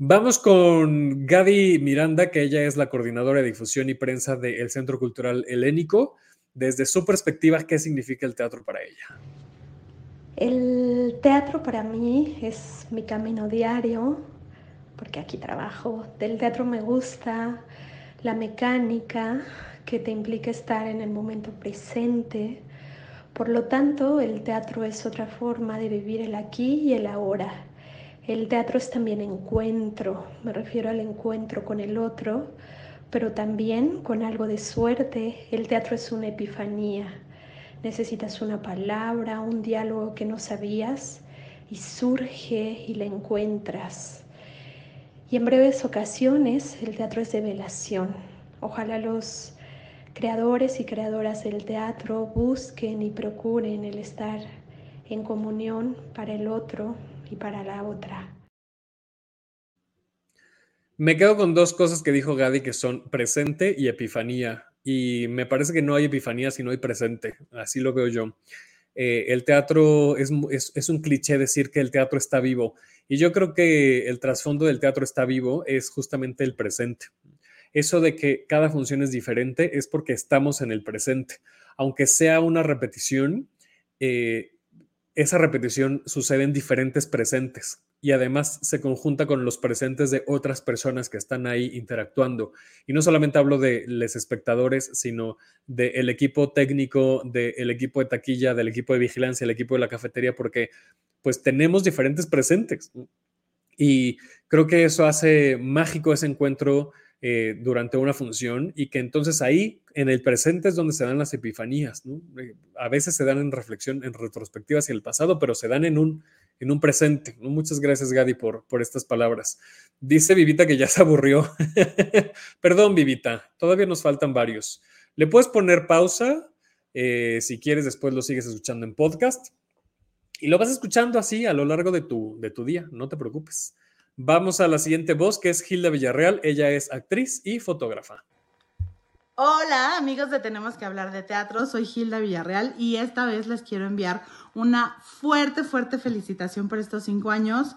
Vamos con Gaby Miranda, que ella es la coordinadora de difusión y prensa del Centro Cultural Helénico. Desde su perspectiva, ¿qué significa el teatro para ella? El teatro para mí es mi camino diario, porque aquí trabajo. Del teatro me gusta la mecánica que te implica estar en el momento presente. Por lo tanto, el teatro es otra forma de vivir el aquí y el ahora el teatro es también encuentro, me refiero al encuentro con el otro, pero también con algo de suerte. El teatro es una epifanía. Necesitas una palabra, un diálogo que no sabías y surge y la encuentras. Y en breves ocasiones el teatro es de velación. Ojalá los creadores y creadoras del teatro busquen y procuren el estar en comunión para el otro, y para la otra. Me quedo con dos cosas que dijo Gadi que son presente y epifanía. Y me parece que no hay epifanía si no hay presente. Así lo veo yo. Eh, el teatro es, es, un cliché decir que el teatro está vivo. Y yo creo que el trasfondo del teatro está vivo es justamente el presente. eso de que cada función es diferente es porque estamos en el presente. Aunque sea una repetición, eh, esa repetición sucede en diferentes presentes y además se conjunta con los presentes de otras personas que están ahí interactuando. Y no solamente hablo de los espectadores, sino del equipo técnico, del equipo de taquilla, del equipo de vigilancia, el equipo de la cafetería, porque pues tenemos diferentes presentes. Y creo que eso hace mágico ese encuentro eh, durante una función y que entonces ahí en el presente es donde se dan las epifanías. Eh, a veces se dan en reflexión, en retrospectiva hacia el pasado, pero se dan en un, en un presente. Muchas gracias, Gadi, por, por estas palabras. Dice Vivita que ya se aburrió. Perdón, Vivita, todavía nos faltan varios. Le puedes poner pausa. Eh, si quieres, después lo sigues escuchando en podcast. Y lo vas escuchando así a lo largo de tu, de tu día, no te preocupes. Vamos a la siguiente voz, que es Hilda Villarreal. Ella es actriz y fotógrafa. Hola, amigos de Tenemos que hablar de teatro. Soy Hilda Villarreal y esta vez les quiero enviar una fuerte, fuerte felicitación por estos cinco años.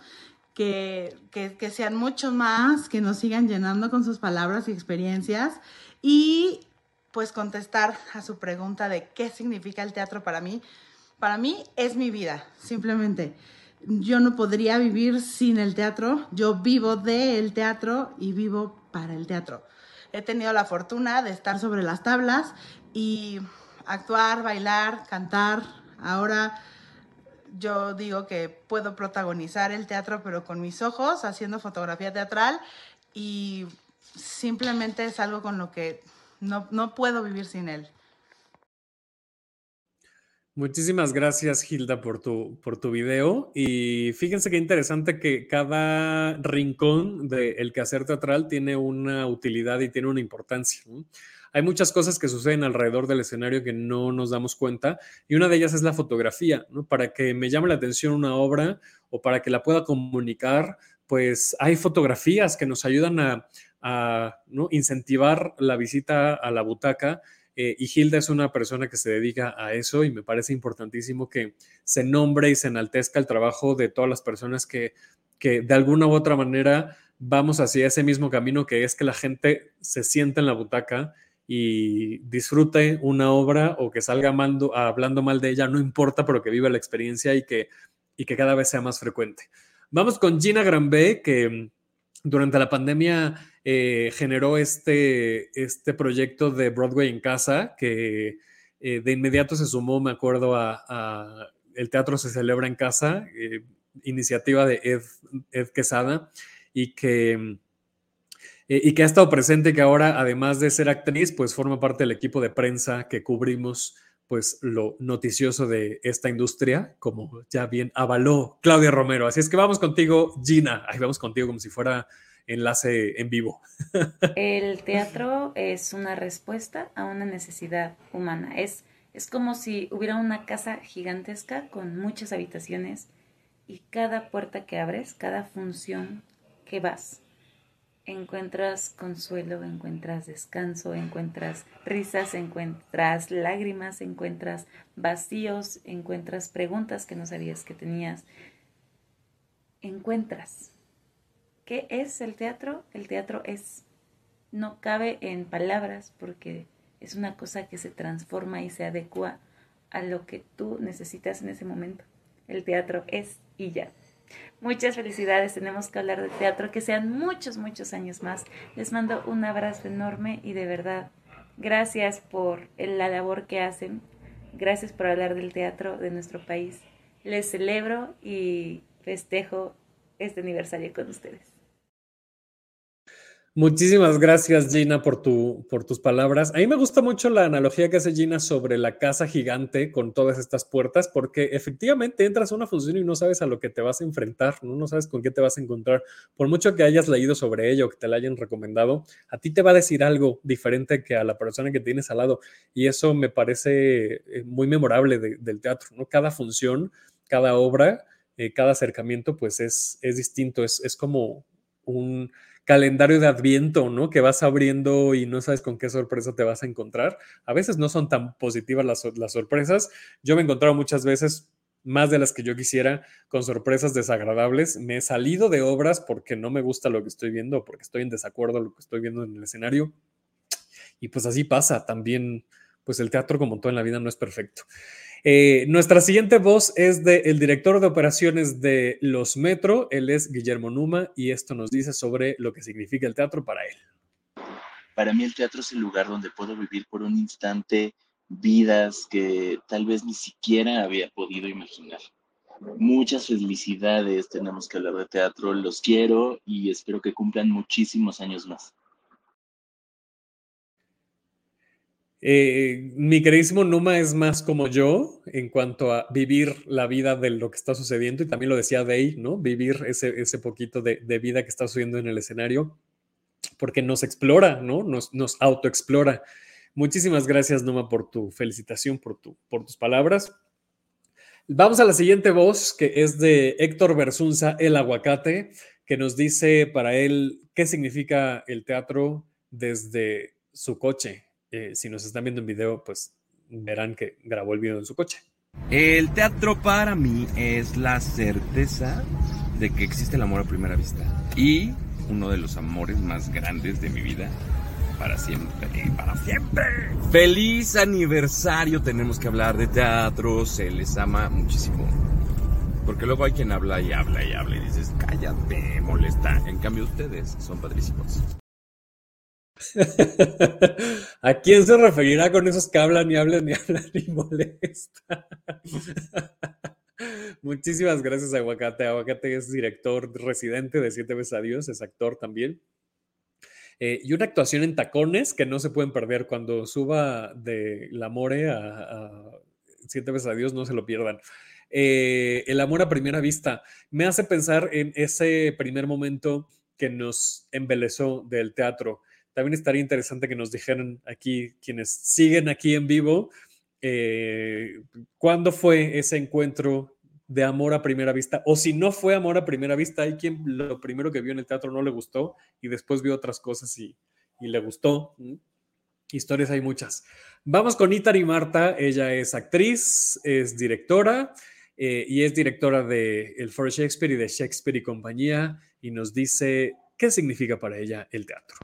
Que, que, que sean muchos más, que nos sigan llenando con sus palabras y experiencias. Y pues contestar a su pregunta de qué significa el teatro para mí. Para mí es mi vida, simplemente yo no podría vivir sin el teatro. Yo vivo del teatro y vivo para el teatro. He tenido la fortuna de estar sobre las tablas y actuar, bailar, cantar. Ahora yo digo que puedo protagonizar el teatro, pero con mis ojos, haciendo fotografía teatral y simplemente es algo con lo que no, no puedo vivir sin él. Muchísimas gracias, Hilda, por tu, por tu video. Y fíjense qué interesante que cada rincón del quehacer teatral tiene una utilidad y tiene una importancia. Hay muchas cosas que suceden alrededor del escenario que no nos damos cuenta y una de ellas es la fotografía. Para que me llame la atención una obra o para que la pueda comunicar, pues hay fotografías que nos ayudan a, a ¿no? incentivar la visita a la butaca eh, y Hilda es una persona que se dedica a eso y me parece importantísimo que se nombre y se enaltezca el trabajo de todas las personas que, que de alguna u otra manera vamos hacia ese mismo camino que es que la gente se sienta en la butaca y disfrute una obra o que salga hablando mal de ella, no importa, pero que viva la experiencia y que, y que cada vez sea más frecuente. Vamos con Gina Granbe, que durante la pandemia eh, generó este, este proyecto de Broadway en casa, que eh, de inmediato se sumó, me acuerdo, a, El Teatro se celebra en casa, eh, iniciativa de Ed, Ed, Quesada, y que, y que ha estado presente, que ahora, además de ser actriz, pues forma parte del equipo de prensa que cubrimos pues lo noticioso de esta industria, como ya bien avaló Claudia Romero. Así es que vamos contigo, Gina. Ahí vamos contigo como si fuera enlace en vivo. El teatro es una respuesta a una necesidad humana. Es, es como si hubiera una casa gigantesca con muchas habitaciones y cada puerta que abres, cada función que vas, encuentras consuelo, encuentras descanso, encuentras risas, encuentras lágrimas, encuentras vacíos, encuentras preguntas que no sabías que tenías. Encuentras. ¿Qué es el teatro? El teatro es. No cabe en palabras porque es una cosa que se transforma y se adecua a lo que tú necesitas en ese momento. El teatro es y ya. Muchas felicidades, tenemos que hablar de teatro, que sean muchos, muchos años más. Les mando un abrazo enorme y de verdad, gracias por la labor que hacen, gracias por hablar del teatro de nuestro país. Les celebro y festejo este aniversario con ustedes. Muchísimas gracias, Gina, por, tu, por tus palabras. A mí me gusta mucho la analogía que hace Gina sobre la casa gigante con todas estas puertas, porque efectivamente entras a una función y no sabes a lo que te vas a enfrentar, ¿no? no sabes con qué te vas a encontrar. Por mucho que hayas leído sobre ello, que te la hayan recomendado, a ti te va a decir algo diferente que a la persona que tienes al lado. Y eso me parece eh, muy memorable del teatro, ¿no? Cada función, cada obra, eh, cada acercamiento, pues es, es distinto, es, es como un calendario de adviento, ¿no? Que vas abriendo y no sabes con qué sorpresa te vas a encontrar. A veces no son tan positivas las, sorpresas. Yo me he encontrado muchas veces más de las que yo quisiera, con sorpresas desagradables. Me he salido de obras porque no me gusta lo que estoy viendo, porque estoy en desacuerdo con lo que estoy viendo en el escenario. Y pues así pasa, también, pues el teatro como todo en la vida no es perfecto. Eh, nuestra siguiente voz es del director de operaciones de Los Metro, él es Guillermo Numa y esto nos dice sobre lo que significa el teatro para él. Para mí el teatro es el lugar donde puedo vivir por un instante vidas que tal vez ni siquiera había podido imaginar. Muchas felicidades, tenemos que hablar de teatro, los quiero y espero que cumplan muchísimos años más. Eh, mi queridísimo Numa es más como yo en cuanto a vivir la vida de lo que está sucediendo y también lo decía Day, ¿no? Vivir ese, ese poquito de, de, vida que está sucediendo en el escenario porque nos explora, ¿no? Nos, nos autoexplora. Muchísimas gracias, Numa, por tu felicitación, por, tu, por tus palabras. Vamos a la siguiente voz, que es de Héctor Versunza, El Aguacate, que nos dice para él qué significa el teatro desde su coche. Eh, si nos están viendo en video, pues verán que grabó el video en su coche. El teatro para mí es la certeza de que existe el amor a primera vista y uno de los amores más grandes de mi vida para siempre, para siempre. Feliz aniversario, tenemos que hablar de teatro, se les ama muchísimo. Porque luego hay quien habla y habla y habla y dices, cállate, molesta. En cambio ustedes son padrísimos. ¿A quién se referirá con esos que hablan y hablan y hablan y molesta? Muchísimas gracias, Aguacate. Aguacate es director residente de Siete veces a Dios, es actor también. Eh, y una actuación en tacones que no se pueden perder. Cuando suba de La More a, a Siete veces a Dios, no se lo pierdan. Eh, el amor a primera vista me hace pensar en ese primer momento que nos embelezó del teatro también estaría interesante que nos dijeran aquí, quienes siguen aquí en vivo, eh, cuándo fue ese encuentro de amor a primera vista, o si no fue amor a primera vista, hay quien lo primero que vio en el teatro no le gustó y después vio otras cosas y, y le gustó. Historias hay muchas. Vamos con Itari Marta, ella es actriz, es directora eh, y es directora de El For Shakespeare y de Shakespeare y compañía y nos dice qué significa para ella el teatro.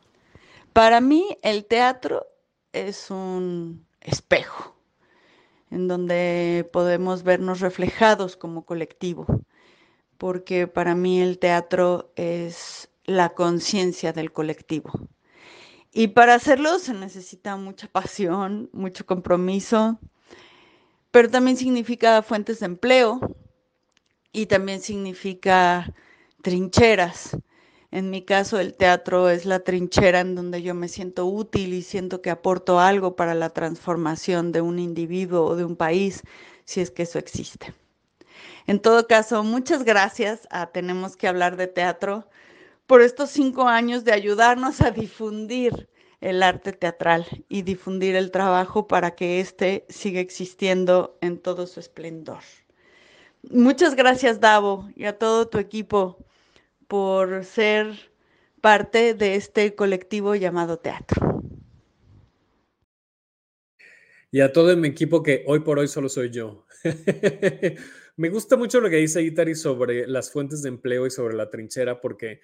Para mí el teatro es un espejo en donde podemos vernos reflejados como colectivo, porque para mí el teatro es la conciencia del colectivo. Y para hacerlo se necesita mucha pasión, mucho compromiso, pero también significa fuentes de empleo y también significa trincheras en mi caso, el teatro es la trinchera en donde yo me siento útil y siento que aporto algo para la transformación de un individuo o de un país, si es que eso existe. En todo caso, muchas gracias a Tenemos que hablar de teatro por estos cinco años de ayudarnos a difundir el arte teatral y difundir el trabajo para que éste siga existiendo en todo su esplendor. Muchas gracias, Davo, y a todo tu equipo por ser parte de este colectivo llamado teatro. Y a todo mi equipo que hoy por hoy solo soy yo. Me gusta mucho lo que dice Itari sobre las fuentes de empleo y sobre la trinchera, porque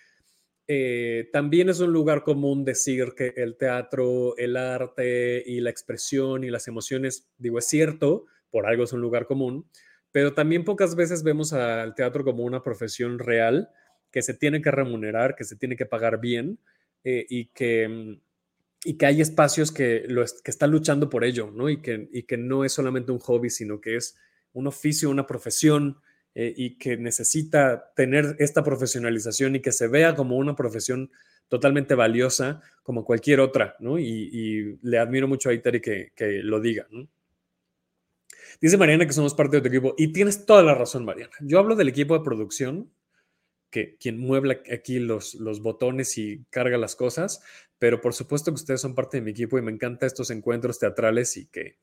eh, también es un lugar común decir que el teatro, el arte y la expresión y las emociones, digo, es cierto, por algo es un lugar común, pero también pocas veces vemos al teatro como una profesión real que se tiene que remunerar, que se tiene que pagar bien eh, y, que, mm, y que hay espacios que, lo, que están luchando por ello, ¿no? Y que, y que no es solamente un hobby, sino que es un oficio, una profesión eh, y que necesita tener esta profesionalización y que se vea como una profesión totalmente valiosa como cualquier otra, ¿no? Y, le admiro mucho a Iteri que, que lo diga, ¿no? Dice Mariana que somos parte de tu equipo y tienes toda la razón, Mariana. Yo hablo del equipo de producción quien muebla aquí los, los botones y carga las cosas, pero por supuesto que ustedes son parte de mi equipo y me encantan estos encuentros teatrales y que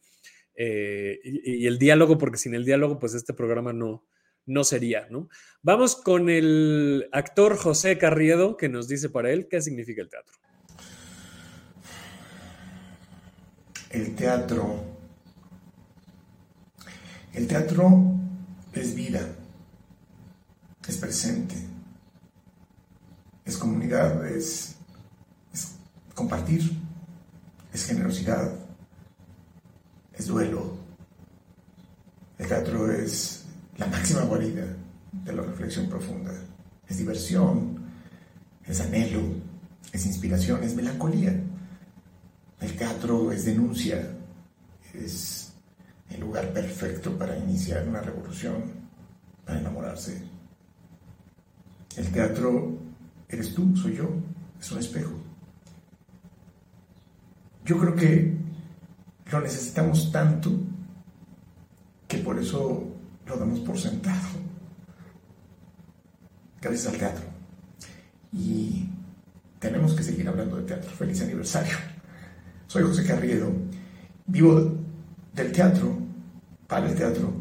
eh, y, el diálogo, porque sin el diálogo, pues este programa no, no sería, ¿no? Vamos con el actor José Carriedo, que nos dice para él qué significa el teatro. El teatro. El teatro es vida, es presente, es comunidad, es, compartir, es generosidad, es duelo. El teatro es la máxima guarida de la reflexión profunda. Es diversión, es anhelo, es inspiración, es melancolía. El teatro es denuncia, es el lugar perfecto para iniciar una revolución, para enamorarse. El teatro eres tú, soy yo, es un espejo. Yo creo que lo necesitamos tanto que por eso lo damos por sentado. Gracias al teatro. Y tenemos que seguir hablando de teatro. Feliz aniversario. Soy José Carriedo. Vivo del teatro, para el teatro.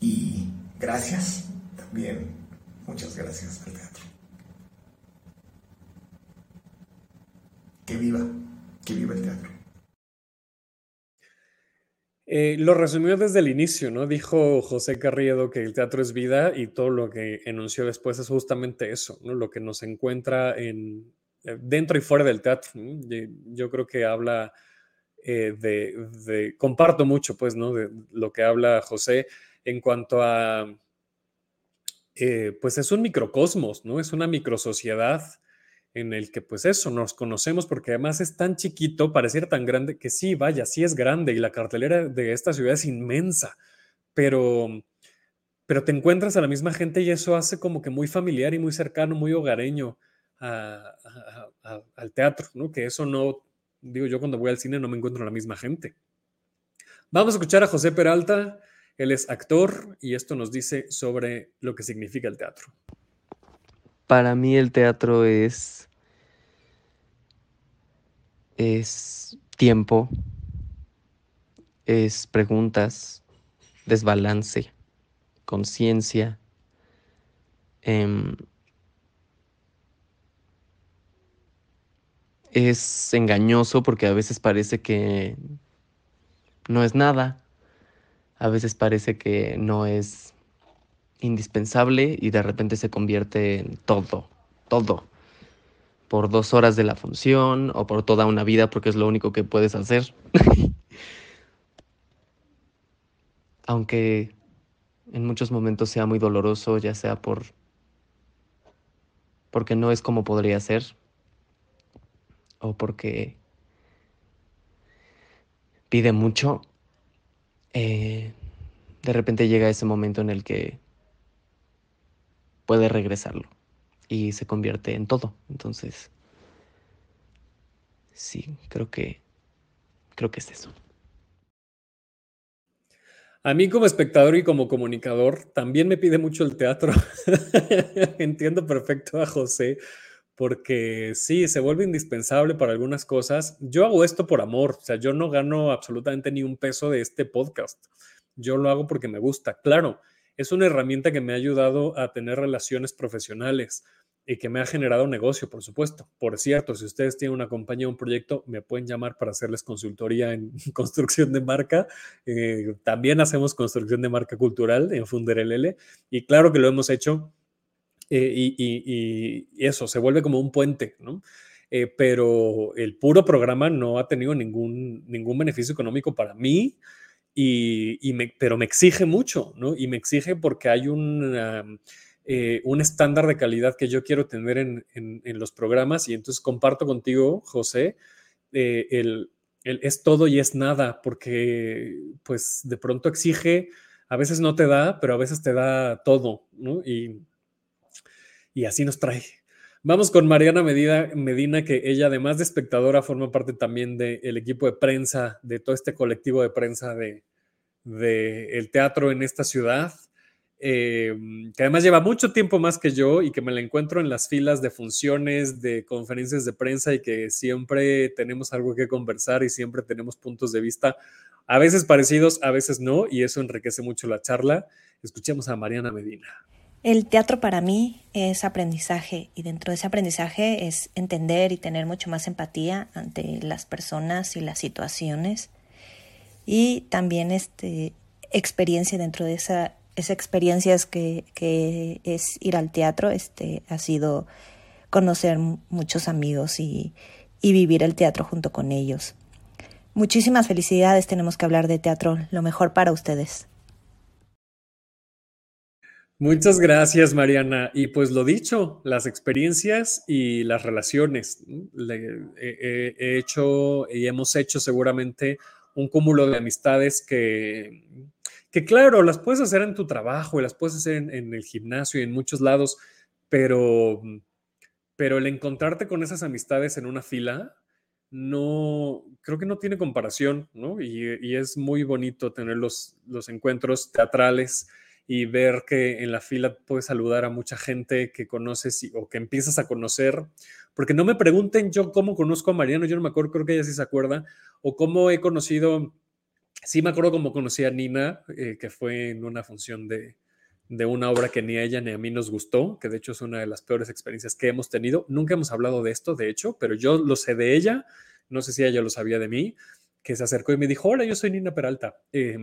Y gracias también, muchas gracias al teatro. Que viva, que viva el teatro. Eh, lo resumió desde el inicio, ¿no? Dijo José Carriedo que el teatro es vida y todo lo que enunció después es justamente eso, ¿no? Lo que nos encuentra en, eh, dentro y fuera del teatro. Yo creo que habla eh, de, comparto mucho, pues, ¿no? De lo que habla José en cuanto a, pues es un microcosmos, ¿no? Es una microsociedad en el que pues eso, nos conocemos porque además es tan chiquito, pareciera tan grande, que sí, vaya, sí es grande y la cartelera de esta ciudad es inmensa, pero, pero te encuentras a la misma gente y eso hace como que muy familiar y muy cercano, muy hogareño al teatro, ¿no? Que eso no, digo yo cuando voy al cine no me encuentro a la misma gente. Vamos a escuchar a José Peralta, él es actor y esto nos dice sobre lo que significa el teatro. Para mí el teatro es es tiempo, es preguntas, desbalance, conciencia. Em, es engañoso porque a veces parece que no es nada, a veces parece que no es indispensable y de repente se convierte en todo, todo por dos horas de la función o por toda una vida porque es lo único que puedes hacer. Aunque en muchos momentos sea muy doloroso, ya sea por porque no es como podría ser o porque pide mucho, eh, de repente llega ese momento en el que puede regresarlo y se convierte en todo. Entonces, sí, creo que creo que es eso. A mí como espectador y como comunicador también me pide mucho el teatro. Entiendo perfecto a José porque sí, se vuelve indispensable para algunas cosas. Yo hago esto por amor, o sea, yo no gano absolutamente ni un peso de este podcast. Yo lo hago porque me gusta. Claro, es una herramienta que me ha ayudado a tener relaciones profesionales y que me ha generado negocio, por supuesto. Por cierto, si ustedes tienen una compañía o un proyecto, me pueden llamar para hacerles consultoría en construcción de marca. Eh, también hacemos construcción de marca cultural en Funderelele y claro que lo hemos hecho eh, y, eso se vuelve como un puente, ¿no? Eh, pero el puro programa no ha tenido ningún, ningún beneficio económico para mí y, me, pero me exige mucho, ¿no? Y me exige porque hay un, eh, un estándar de calidad que yo quiero tener en, los programas y entonces comparto contigo, José, eh, el, el, es todo y es nada, porque pues de pronto exige, a veces no te da, pero a veces te da todo, ¿no? Y, y así nos trae. Vamos con Mariana Medina, que ella además de espectadora forma parte también del equipo de prensa, de todo este colectivo de prensa de, el teatro en esta ciudad, eh, que además lleva mucho tiempo más que yo y que me la encuentro en las filas de funciones, de conferencias de prensa y que siempre tenemos algo que conversar y siempre tenemos puntos de vista, a veces parecidos, a veces no, y eso enriquece mucho la charla. Escuchemos a Mariana Medina. El teatro para mí es aprendizaje y dentro de ese aprendizaje es entender y tener mucho más empatía ante las personas y las situaciones y también este experiencia dentro de esa experiencia que, que es ir al teatro, este, ha sido conocer muchos amigos y, y vivir el teatro junto con ellos. Muchísimas felicidades, tenemos que hablar de teatro, lo mejor para ustedes. Muchas gracias, Mariana. Y pues lo dicho, las experiencias y las relaciones. he hecho y hemos hecho seguramente un cúmulo de amistades que, que, claro, las puedes hacer en tu trabajo y las puedes hacer en, el gimnasio y en muchos lados, pero, pero el encontrarte con esas amistades en una fila, no, creo que no tiene comparación, ¿no? Y, y es muy bonito tener los, los encuentros teatrales y ver que en la fila puedes saludar a mucha gente que conoces o que empiezas a conocer. Porque no me pregunten yo cómo conozco a Mariano, yo no me acuerdo, creo que ella sí se acuerda, o cómo he conocido, sí me acuerdo cómo conocí a Nina, eh, que fue en una función de, de una obra que ni a ella ni a mí nos gustó, que de hecho es una de las peores experiencias que hemos tenido. Nunca hemos hablado de esto, de hecho, pero yo lo sé de ella, no sé si ella lo sabía de mí, que se acercó y me dijo, hola, yo soy Nina Peralta. Eh,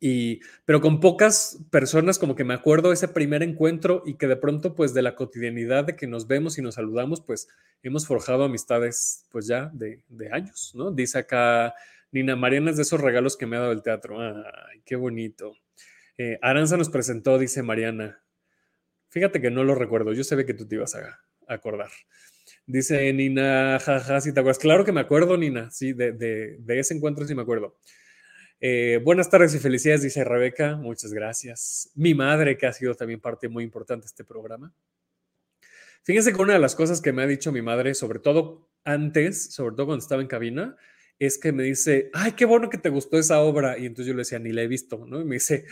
y, pero con pocas personas como que me acuerdo ese primer encuentro y que de pronto pues de la cotidianidad de que nos vemos y nos saludamos pues hemos forjado amistades pues ya de, de años, ¿no? Dice acá Nina Mariana es de esos regalos que me ha dado el teatro. Ay, qué bonito. Eh, Aranza nos presentó, dice Mariana. Fíjate que no lo recuerdo, yo sé que tú te ibas a, acordar. Dice Nina, jaja, si te acuerdas. Claro que me acuerdo, Nina, sí, de, de, de ese encuentro sí me acuerdo. Eh, buenas tardes y felicidades, dice Rebeca. Muchas gracias. Mi madre, que ha sido también parte muy importante de este programa. Fíjense que una de las cosas que me ha dicho mi madre, sobre todo antes, sobre todo cuando estaba en cabina, es que me dice, ay, qué bueno que te gustó esa obra. Y entonces yo le decía, ni la he visto, ¿no? Y me dice,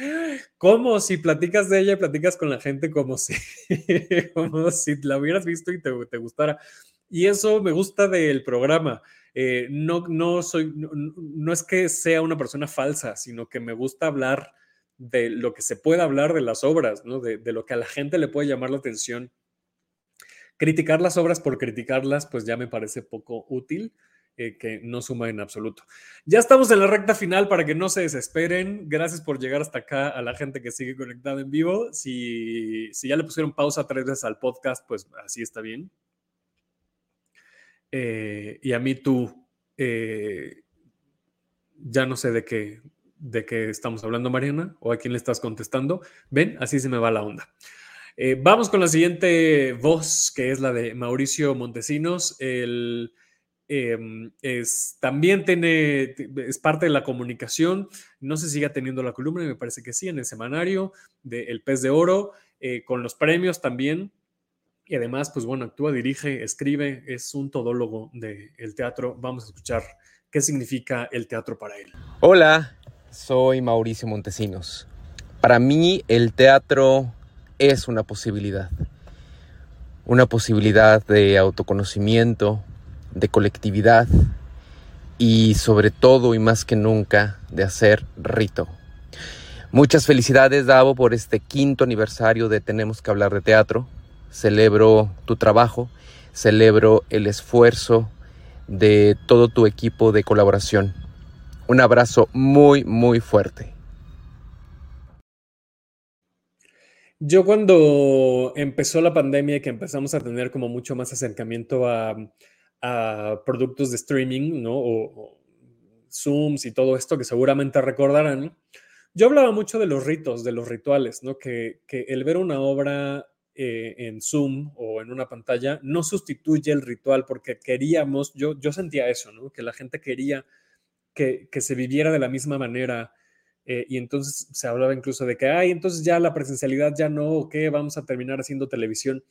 ¿cómo? Si platicas de ella y platicas con la gente como si, si la hubieras visto y te gustara. Y eso me gusta del programa. Eh, no, no, soy, no, es que sea una persona falsa, sino que me gusta hablar de lo que se puede hablar de las obras, ¿no? de, lo que a la gente le puede llamar la atención. Criticar las obras por criticarlas, pues ya me parece poco útil. Eh, que no suma en absoluto. Ya estamos en la recta final para que no se desesperen. Gracias por llegar hasta acá a la gente que sigue conectada en vivo. Si, si ya le pusieron pausa tres veces al podcast, pues así está bien. Eh, y a mí tú, eh, ya no sé de qué, de qué estamos hablando, Mariana, o a quién le estás contestando. Ven, así se me va la onda. Eh, vamos con la siguiente voz, que es la de Mauricio Montesinos. Él em, es, también tiene, es parte de la comunicación. No sé si sigue teniendo la columna, me parece que sí, en el semanario de El Pez de Oro, con los premios también. Y además, pues bueno, actúa, dirige, escribe, es un todólogo del teatro. Vamos a escuchar qué significa el teatro para él. Hola, soy Mauricio Montesinos. Para mí el teatro es una posibilidad. Una posibilidad de autoconocimiento, de colectividad y sobre todo y más que nunca de hacer rito. Muchas felicidades Davo por este quinto aniversario de Tenemos que hablar de teatro celebro tu trabajo, celebro el esfuerzo de todo tu equipo de colaboración. Un abrazo muy, muy fuerte. Yo cuando empezó la pandemia y que empezamos a tener como mucho más acercamiento a, productos de streaming, ¿no? O, Zooms y todo esto que seguramente recordarán, yo hablaba mucho de los ritos, de los rituales, ¿no? Que, que el ver una obra eh, en Zoom o en una pantalla no sustituye el ritual porque queríamos, yo, yo sentía eso, ¿no? que la gente quería que, se viviera de la misma manera eh, y entonces se hablaba incluso de que, ay, entonces ya la presencialidad ya no, ¿o qué? Vamos a terminar haciendo televisión.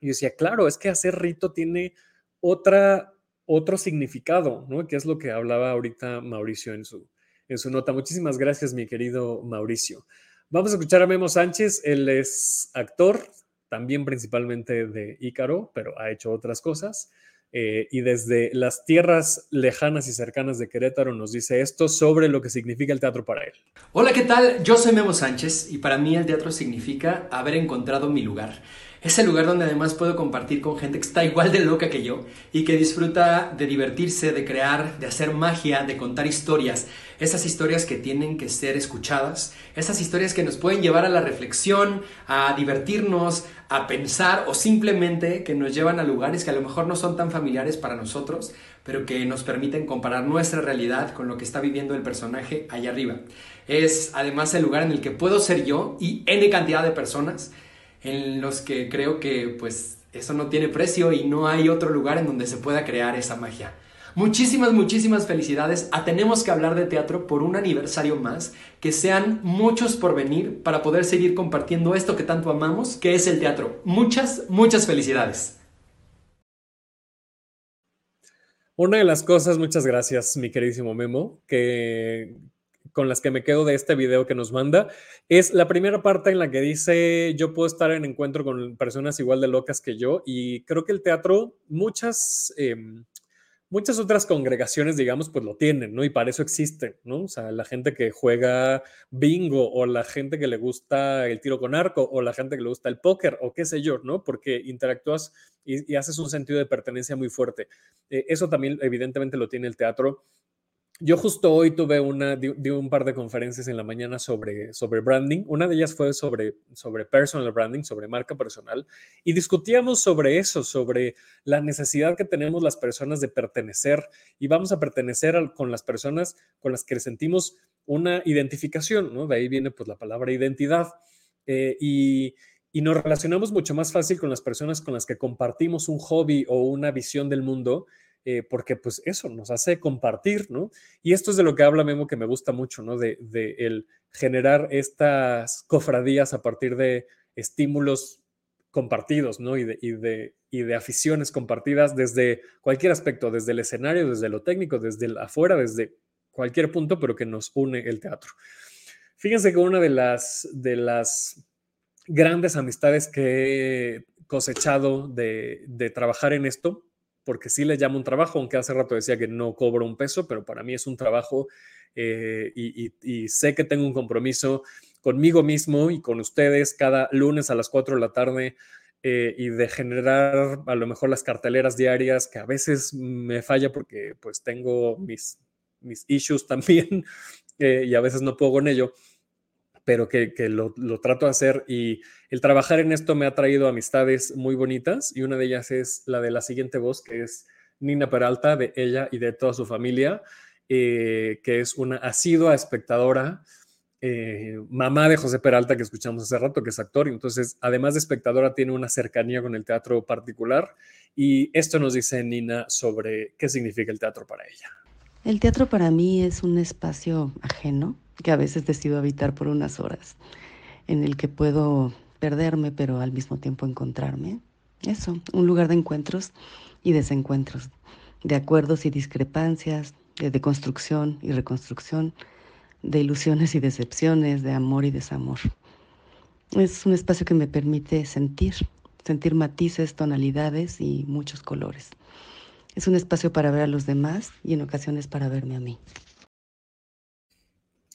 Y yo decía, claro, es que hacer rito tiene otra, otro significado, ¿no? Que es lo que hablaba ahorita Mauricio en su, en su nota. Muchísimas gracias, mi querido Mauricio. Vamos a escuchar a Memo Sánchez, él es actor, también principalmente de Ícaro, pero ha hecho otras cosas. Eh, y desde las tierras lejanas y cercanas de Querétaro nos dice esto sobre lo que significa el teatro para él. Hola, ¿qué tal? Yo soy Memo Sánchez y para mí el teatro significa haber encontrado mi lugar. Es el lugar donde además puedo compartir con gente que está igual de loca que yo y que disfruta de divertirse, de crear, de hacer magia, de contar historias. Esas historias que tienen que ser escuchadas, esas historias que nos pueden llevar a la reflexión, a divertirnos, a pensar o simplemente que nos llevan a lugares que a lo mejor no son tan familiares para nosotros, pero que nos permiten comparar nuestra realidad con lo que está viviendo el personaje allá arriba. Es además el lugar en el que puedo ser yo y N cantidad de personas en los que creo que pues eso no tiene precio y no hay otro lugar en donde se pueda crear esa magia. Muchísimas, muchísimas felicidades a Tenemos que hablar de teatro por un aniversario más, que sean muchos por venir para poder seguir compartiendo esto que tanto amamos, que es el teatro. Muchas, muchas felicidades. Una de las cosas, muchas gracias, mi queridísimo Memo, que con las que me quedo de este video que nos manda, es la primera parte en la que dice, yo puedo estar en encuentro con personas igual de locas que yo, y creo que el teatro, muchas... Em, muchas otras congregaciones, digamos, pues lo tienen, ¿no? Y para eso existen, ¿no? O sea, la gente que juega bingo o la gente que le gusta el tiro con arco o la gente que le gusta el póker o qué sé yo, ¿no? Porque interactúas y, haces un sentido de pertenencia muy fuerte. Eh, eso también evidentemente lo tiene el teatro yo justo hoy tuve una, di, un par de conferencias en la mañana sobre, sobre branding. Una de ellas fue sobre, sobre personal branding, sobre marca personal, y discutíamos sobre eso, sobre la necesidad que tenemos las personas de pertenecer y vamos a pertenecer con las personas con las que sentimos una identificación, ¿no? De ahí viene pues la palabra identidad. Eh, y, y nos relacionamos mucho más fácil con las personas con las que compartimos un hobby o una visión del mundo eh, porque pues eso nos hace compartir, ¿no? Y esto es de lo que habla Memo que me gusta mucho, ¿no? De, el generar estas cofradías a partir de estímulos compartidos, ¿no? Y de, y de, y de aficiones compartidas desde cualquier aspecto, desde el escenario, desde lo técnico, desde afuera, desde cualquier punto, pero que nos une el teatro. Fíjense que una de las, de las grandes amistades que he cosechado de, de trabajar en esto porque sí le llamo un trabajo, aunque hace rato decía que no cobro un peso, pero para mí es un trabajo eh, y, sé que tengo un compromiso conmigo mismo y con ustedes cada lunes a las 4 de la tarde eh, y de generar a lo mejor las carteleras diarias, que a veces me falla porque pues tengo mis, mis issues también eh, y a veces no puedo con ello pero que, lo, trato de hacer y el trabajar en esto me ha traído amistades muy bonitas y una de ellas es la de la siguiente voz, que es Nina Peralta, de ella y de toda su familia, eh, que es una asidua espectadora, eh, mamá de José Peralta que escuchamos hace rato, que es actor, y entonces además de espectadora tiene una cercanía con el teatro particular y esto nos dice Nina sobre qué significa el teatro para ella. El teatro para mí es un espacio ajeno que a veces decido habitar por unas horas, en el que puedo perderme, pero al mismo tiempo encontrarme. Eso, un lugar de encuentros y desencuentros, de acuerdos y discrepancias, de deconstrucción y reconstrucción, de ilusiones y decepciones, de amor y desamor. Es un espacio que me permite sentir, sentir matices, tonalidades y muchos colores. Es un espacio para ver a los demás y en ocasiones para verme a mí.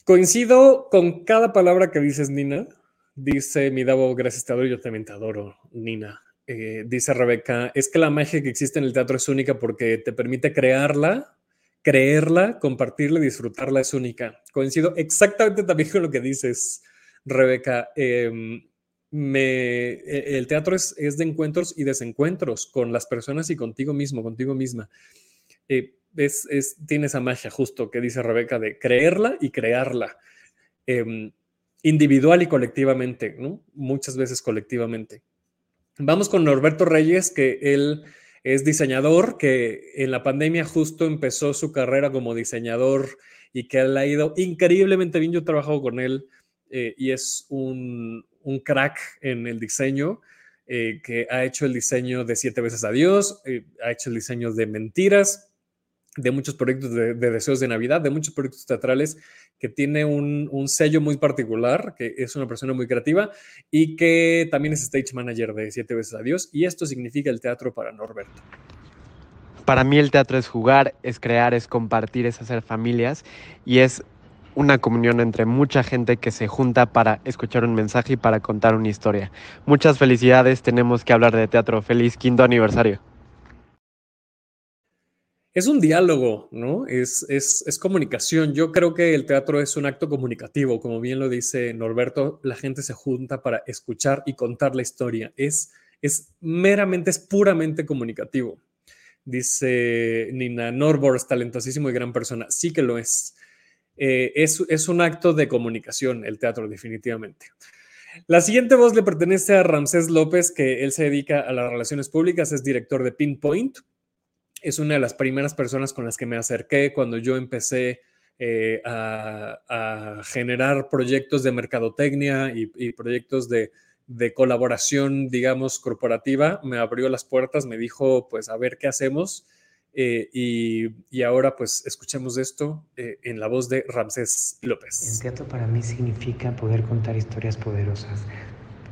Coincido con cada palabra que dices, Nina. Dice mi Davo, gracias te adoro, yo también te adoro, Nina. Eh, dice Rebeca, es que la magia que existe en el teatro es única porque te permite crearla, creerla, compartirla y disfrutarla es única. Coincido exactamente también con lo que dices, Rebeca. Em, me, e, el teatro es, es, de encuentros y desencuentros con las personas y contigo mismo, contigo misma. Eh, es, tiene esa magia justo que dice Rebeca de creerla y crearla, em, individual y colectivamente. Muchas veces colectivamente. Vamos con Norberto Reyes, que él es diseñador, que en la pandemia justo empezó su carrera como diseñador y que le ha ido increíblemente bien. Yo he trabajado con él eh, y es un, crack en el diseño. Eh, que ha hecho el diseño de Siete veces Adiós, eh, ha hecho el diseño de Mentiras, de muchos proyectos de, deseos de Navidad, de muchos proyectos teatrales, que tiene un, un, sello muy particular, que es una persona muy creativa y que también es stage manager de Siete veces Adiós. Y esto significa el teatro para Norberto. Para mí el teatro es jugar, es crear, es compartir, es hacer familias y es una comunión entre mucha gente que se junta para escuchar un mensaje y para contar una historia. Muchas felicidades, tenemos que hablar de teatro. Feliz quinto aniversario. Es un diálogo, ¿no? Es, es, es, comunicación. Yo creo que el teatro es un acto comunicativo, como bien lo dice Norberto, la gente se junta para escuchar y contar la historia. Es, es meramente, es puramente comunicativo. Dice Nina Norbors, talentosísimo y gran persona. Sí que lo es. Eh, es, es un acto de comunicación, el teatro, definitivamente. La siguiente voz le pertenece a Ramsés López, que él se dedica a las relaciones públicas, es director de Pinpoint, es una de las primeras personas con las que me acerqué cuando yo empecé eh, a, generar proyectos de mercadotecnia y, proyectos de, colaboración, digamos, corporativa. Me abrió las puertas, me dijo, pues, a ver qué hacemos. Eh, y, ahora, pues, escuchemos esto eh, en la voz de Ramsés López. El teatro para mí significa poder contar historias poderosas,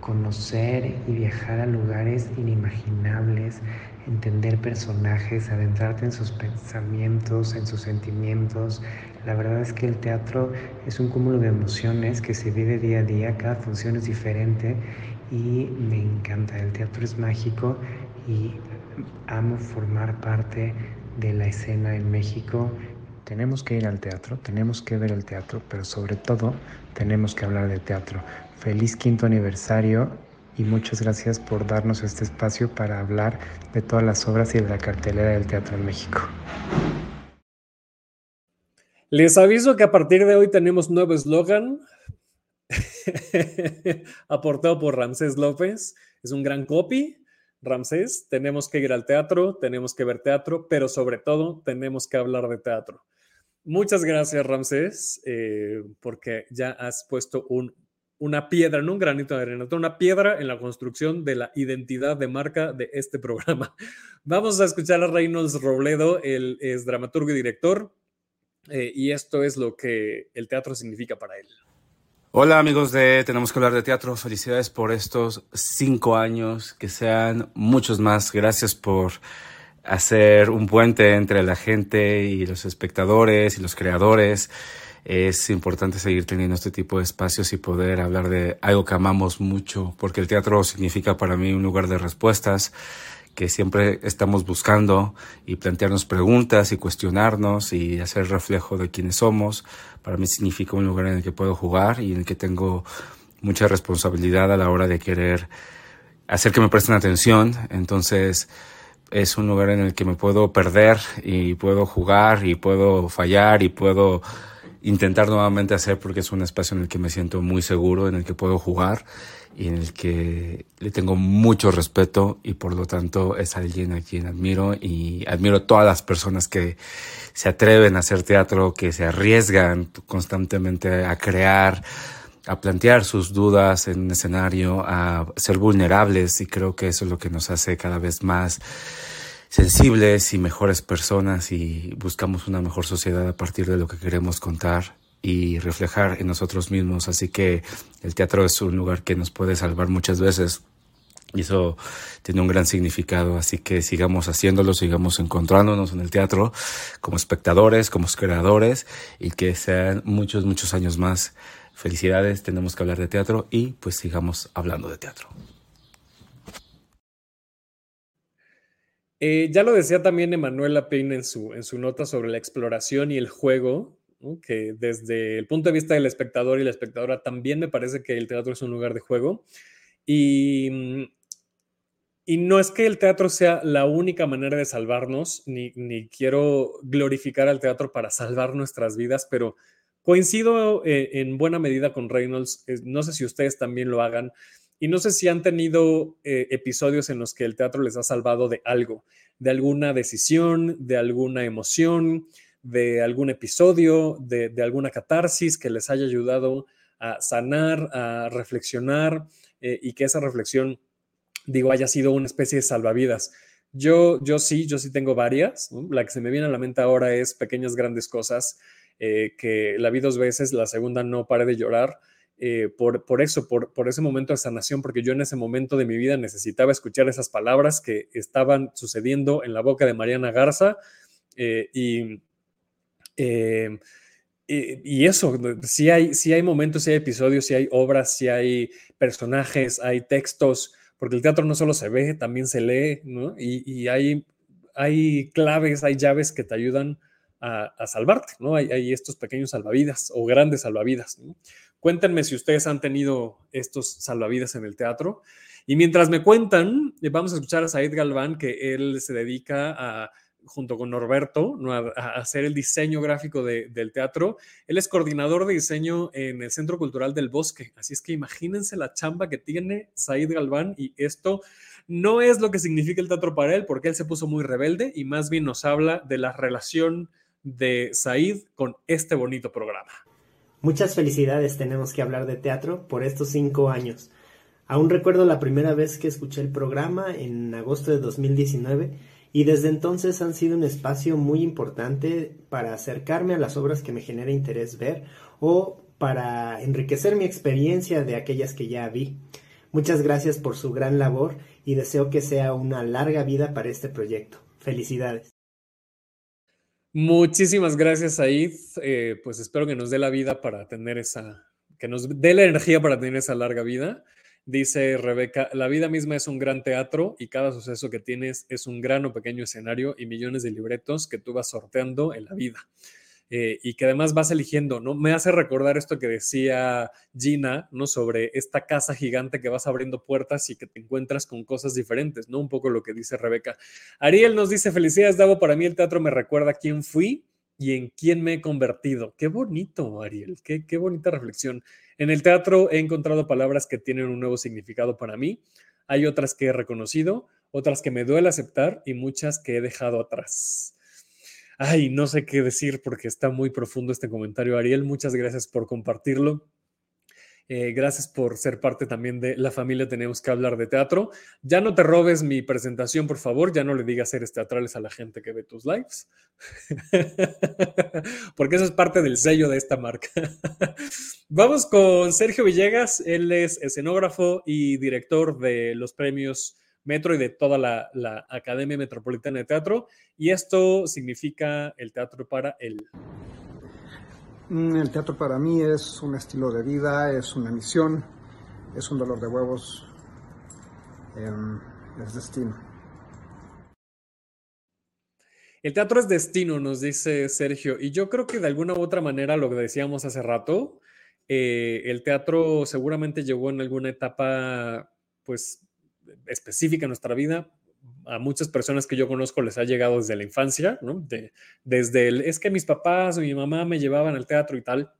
conocer y viajar a lugares inimaginables, entender personajes, adentrarte en sus pensamientos, en sus sentimientos. La verdad es que el teatro es un cúmulo de emociones que se vive día a día, cada función es diferente y me encanta. El teatro es mágico y amo formar parte de la escena en México. Tenemos que ir al teatro, tenemos que ver el teatro, pero sobre todo tenemos que hablar de teatro. Feliz quinto aniversario y muchas gracias por darnos este espacio para hablar de todas las obras y de la cartelera del teatro en México. Les aviso que a partir de hoy tenemos nuevo eslogan aportado por Ramsés López. Es un gran copy. Ramsés, tenemos que ir al teatro, tenemos que ver teatro, pero sobre todo tenemos que hablar de teatro. Muchas gracias, Ramsés, eh, porque ya has puesto un una piedra, no un granito de arena, una piedra en la construcción de la identidad de marca de este programa. Vamos a escuchar a Reynolds Robledo, él es dramaturgo y director, eh, y esto es lo que el teatro significa para él. Hola amigos de Tenemos que hablar de teatro, felicidades por estos cinco años, que sean muchos más, gracias por hacer un puente entre la gente y los espectadores y los creadores es importante seguir teniendo este tipo de espacios y poder hablar de algo que amamos mucho, porque el teatro significa para mí un lugar de respuestas que siempre estamos buscando y plantearnos preguntas y cuestionarnos y hacer reflejo de quiénes somos. Para mí significa un lugar en el que puedo jugar y en el que tengo mucha responsabilidad a la hora de querer hacer que me presten atención. Entonces, es un lugar en el que me puedo perder y puedo jugar y puedo fallar y puedo intentar nuevamente hacer porque es un espacio en el que me siento muy seguro, en el que puedo jugar y en el que le tengo mucho respeto y por lo tanto es alguien a quien admiro y admiro todas las personas que se atreven a hacer teatro, que se arriesgan constantemente a crear, a plantear sus dudas en un escenario, a ser vulnerables y creo que eso es lo que nos hace cada vez más sensibles y mejores personas y buscamos una mejor sociedad a partir de lo que queremos contar y reflejar en nosotros mismos. Así que el teatro es un lugar que nos puede salvar muchas veces. Y eso tiene un gran significado, así que sigamos haciéndolo, sigamos encontrándonos en el teatro como espectadores, como creadores y que sean muchos, muchos años más. Felicidades, tenemos que hablar de teatro y pues sigamos hablando de teatro. Eh, ya lo decía también Emanuela Pein en su, en su nota sobre la exploración y el juego, que desde el punto de vista del espectador y la espectadora también me parece que el teatro es un lugar de juego. Y, mm, y no es que el teatro sea la única manera de salvarnos, ni, ni quiero glorificar al teatro para salvar nuestras vidas, pero coincido eh, en buena medida con Reynolds. no sé si ustedes también lo hagan y no sé si han tenido eh, episodios en los que el teatro les ha salvado de algo, de alguna decisión, de alguna emoción, de algún episodio, de, alguna catarsis que les haya ayudado a sanar, a reflexionar eh, y que esa reflexión, digo, haya sido una especie de salvavidas. Yo, yo sí, yo sí tengo varias. La que se me viene a la mente ahora es Pequeñas Grandes Cosas, eh, que la vi dos veces, la segunda no paré de llorar. Eh, por, por, eso, por, por, ese momento de sanación, porque yo en ese momento de mi vida necesitaba escuchar esas palabras que estaban sucediendo en la boca de Mariana Garza eh, eh, y, y, eso, si hay, si hay momentos, si hay episodios, si hay obras, si hay personajes, hay textos, porque el teatro no solo se ve, también se lee, ¿no? Y, y hay hay claves, hay llaves que te ayudan a, salvarte, ¿no? Hay, estos pequeños salvavidas o grandes salvavidas. Cuéntenme si ustedes han tenido estos salvavidas en el teatro. Y mientras me cuentan, vamos a escuchar a Said Galván, que él se dedica junto con Norberto, a, hacer el diseño gráfico del teatro. Él es coordinador de diseño en el Centro Cultural del Bosque. Así es que imagínense la chamba que tiene Said Galván y esto no es lo que significa el teatro para él, porque él se puso muy rebelde y más bien nos habla de la relación de Said con este bonito programa. Muchas felicidades tenemos que hablar de teatro por estos cinco años. Aún recuerdo la primera vez que escuché el programa en agosto de 2019 y desde entonces han sido un espacio muy importante para acercarme a las obras que me genera interés ver o para enriquecer mi experiencia de aquellas que ya vi. Muchas gracias por su gran labor y deseo que sea una larga vida para este proyecto. Felicidades. Muchísimas gracias, Said. Eh, pues espero que nos dé la vida para tener esa, que nos dé la energía para tener esa larga vida. Dice Rebeca, la vida misma es un gran teatro y cada suceso que tienes es un gran o pequeño escenario y millones de libretos que tú vas sorteando en la vida. Eh, y que además vas eligiendo, ¿no? Me hace recordar esto que decía Gina, ¿no? Sobre esta casa gigante que vas abriendo puertas y que te encuentras con cosas diferentes, ¿no? Un poco lo que dice Rebeca. Ariel nos dice, felicidades, Davo, para mí el teatro me recuerda quién fui y en quién me he convertido. Qué bonito, Ariel, qué, qué bonita reflexión. En el teatro he encontrado palabras que tienen un nuevo significado para mí. Hay otras que he reconocido, otras que me duele aceptar y muchas que he dejado atrás. Ay, no sé qué decir porque está muy profundo este comentario, Ariel. Muchas gracias por compartirlo. Eh, gracias por ser parte también de la familia Tenemos que hablar de teatro. Ya no te robes mi presentación, por favor. Ya no le digas seres teatrales a la gente que ve tus lives. Porque eso es parte del sello de esta marca. Vamos con Sergio Villegas. Él es escenógrafo y director de los premios Metro y de toda la, la Academia Metropolitana de Teatro. Y esto significa el teatro para él. Mm, el teatro para mí es un estilo de vida, es una misión, es un dolor de huevos, em, es destino. El teatro es destino, nos dice Sergio, y yo creo que de alguna u otra manera, lo que decíamos hace rato, eh, el teatro seguramente llegó en alguna etapa, pues, específica en nuestra vida, a muchas personas que yo conozco les ha llegado desde la infancia, ¿no? desde el, es que mis papás o mi mamá me llevaban al teatro y tal.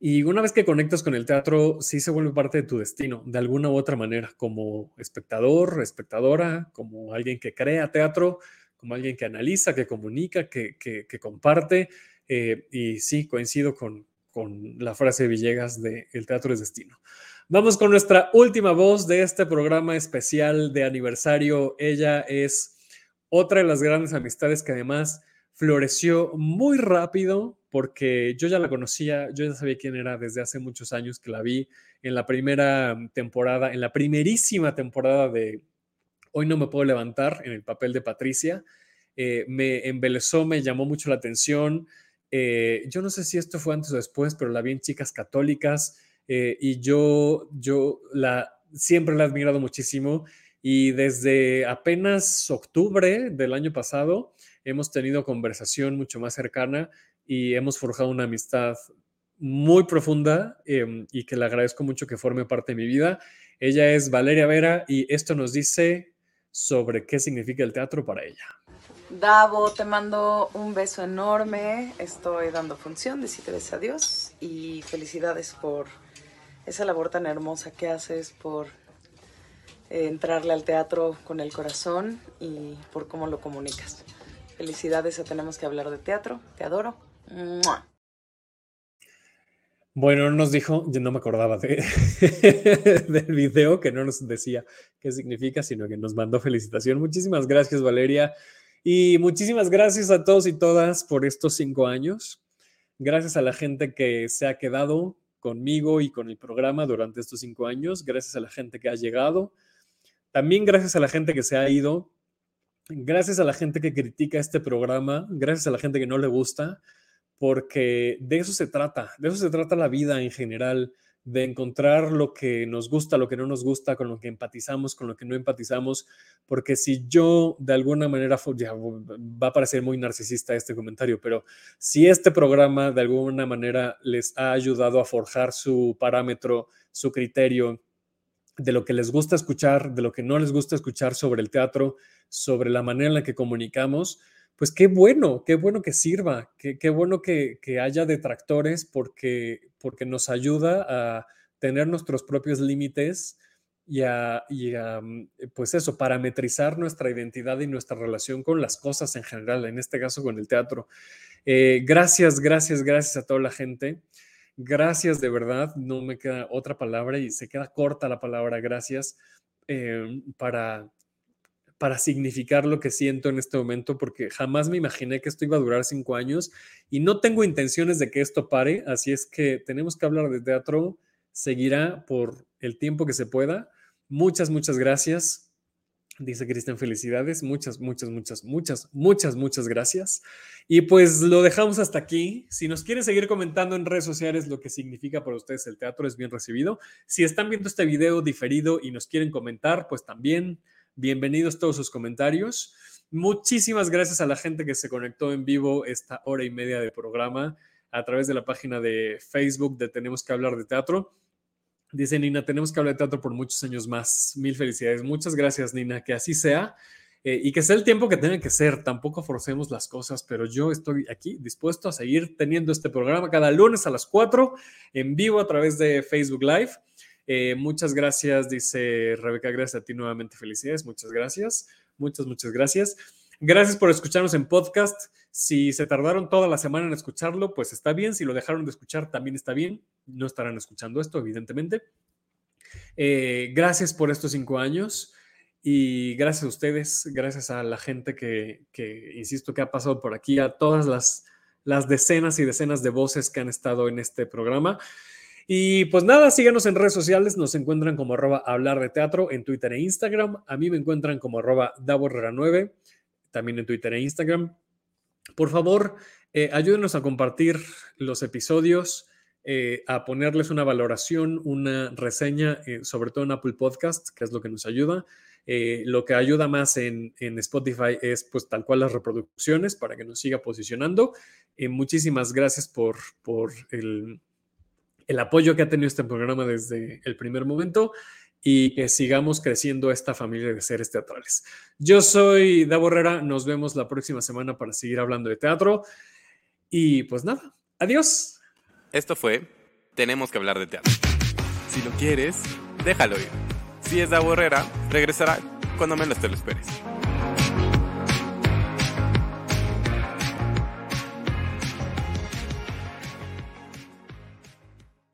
Y una vez que conectas con el teatro, sí se vuelve parte de tu destino, de alguna u otra manera, como espectador, espectadora, como alguien que crea teatro, como alguien que analiza, que comunica, que, comparte. Eh, y sí, coincido con, con la frase de Villegas de el teatro es destino. Vamos con nuestra última voz de este programa especial de aniversario. Ella es otra de las grandes amistades que además floreció muy rápido porque yo ya la conocía, yo ya sabía quién era desde hace muchos años que la vi en la primera temporada, en la primerísima temporada de Hoy no me puedo levantar en el papel de Patricia. Eh, me embelezó, me llamó mucho la atención. Eh, yo no sé si esto fue antes o después, pero la vi en Chicas Católicas. Eh, y yo, yo la, siempre la he admirado muchísimo y desde apenas octubre del año pasado hemos tenido conversación mucho más cercana y hemos forjado una amistad muy profunda em, y que le agradezco mucho que forme parte de mi vida. Ella es Valeria Vera y esto nos dice sobre qué significa el teatro para ella. Davo, te mando un beso enorme. Estoy dando función, decirles adiós y felicidades por esa labor tan hermosa que haces por eh, entrarle al teatro con el corazón y por cómo lo comunicas. Felicidades a Tenemos que hablar de teatro. Te adoro. Bueno, nos dijo, yo no me acordaba de, del video que no nos decía qué significa, sino que nos mandó felicitación. Muchísimas gracias, Valeria. Y muchísimas gracias a todos y todas por estos cinco años. Gracias a la gente que se ha quedado, conmigo y con el programa durante estos cinco años, gracias a la gente que ha llegado, también gracias a la gente que se ha ido, gracias a la gente que critica este programa, gracias a la gente que no le gusta, porque de eso se trata, de eso se trata la vida en general, de encontrar lo que nos gusta, lo que no nos gusta, con lo que empatizamos, con lo que no empatizamos, porque si yo de alguna manera, ya va a parecer muy narcisista este comentario, pero si este programa de alguna manera les ha ayudado a forjar su parámetro, su criterio de lo que les gusta escuchar, de lo que no les gusta escuchar sobre el teatro, sobre la manera en la que comunicamos, pues qué bueno, qué bueno que sirva, qué, bueno que, que, haya detractores porque, porque nos ayuda a tener nuestros propios límites y a, y a, mm, pues eso, parametrizar nuestra identidad y nuestra relación con las cosas en general, en este caso con el teatro. Eh, gracias, gracias, gracias a toda la gente. Gracias de verdad, no me queda otra palabra y se queda corta la palabra gracias eh, para, para significar lo que siento en este momento, porque jamás me imaginé que esto iba a durar cinco años y no tengo intenciones de que esto pare, así es que tenemos que hablar de teatro, seguirá por el tiempo que se pueda. Muchas, muchas gracias. Dice Cristian, felicidades. Muchas, muchas, muchas, muchas, muchas, muchas gracias. Y pues lo dejamos hasta aquí. Si nos quieren seguir comentando en redes sociales lo que significa para ustedes el teatro, es bien recibido. Si están viendo este video diferido y nos quieren comentar, pues también Bienvenidos todos sus comentarios. Muchísimas gracias a la gente que se conectó en vivo esta hora y media de programa a través de la página de Facebook de Tenemos que hablar de teatro. Dice Nina, tenemos que hablar de teatro por muchos años más. Mil felicidades. Muchas gracias, Nina. Que así sea. Eh, y que sea el tiempo que tenga que ser. Tampoco forcemos las cosas, pero yo estoy aquí dispuesto a seguir teniendo este programa cada lunes a las 4 en vivo a través de Facebook Live. Eh, muchas gracias, dice Rebeca, gracias a ti nuevamente, felicidades, muchas gracias, muchas, muchas gracias. Gracias por escucharnos en podcast. Si se tardaron toda la semana en escucharlo, pues está bien. Si lo dejaron de escuchar, también está bien. No estarán escuchando esto, evidentemente. Eh, gracias por estos cinco años y gracias a ustedes, gracias a la gente que, que insisto, que ha pasado por aquí, a todas las, las decenas y decenas de voces que han estado en este programa. Y pues nada, síganos en redes sociales, nos encuentran como arroba hablar de teatro en Twitter e Instagram. A mí me encuentran como arroba 9 también en Twitter e Instagram. Por favor, eh, ayúdenos a compartir los episodios, eh, a ponerles una valoración, una reseña, eh, sobre todo en Apple Podcast, que es lo que nos ayuda. lo que ayuda más en, en, Spotify es pues tal cual las reproducciones para que nos siga posicionando. muchísimas gracias por, por el, el apoyo que ha tenido este programa desde el primer momento y que sigamos creciendo esta familia de seres teatrales. Yo soy Davo Herrera, nos vemos la próxima semana para seguir hablando de teatro y pues nada, adiós. Esto fue Tenemos que hablar de teatro. Si lo quieres, déjalo ir. Si es Davo Herrera, regresará cuando menos te lo esperes.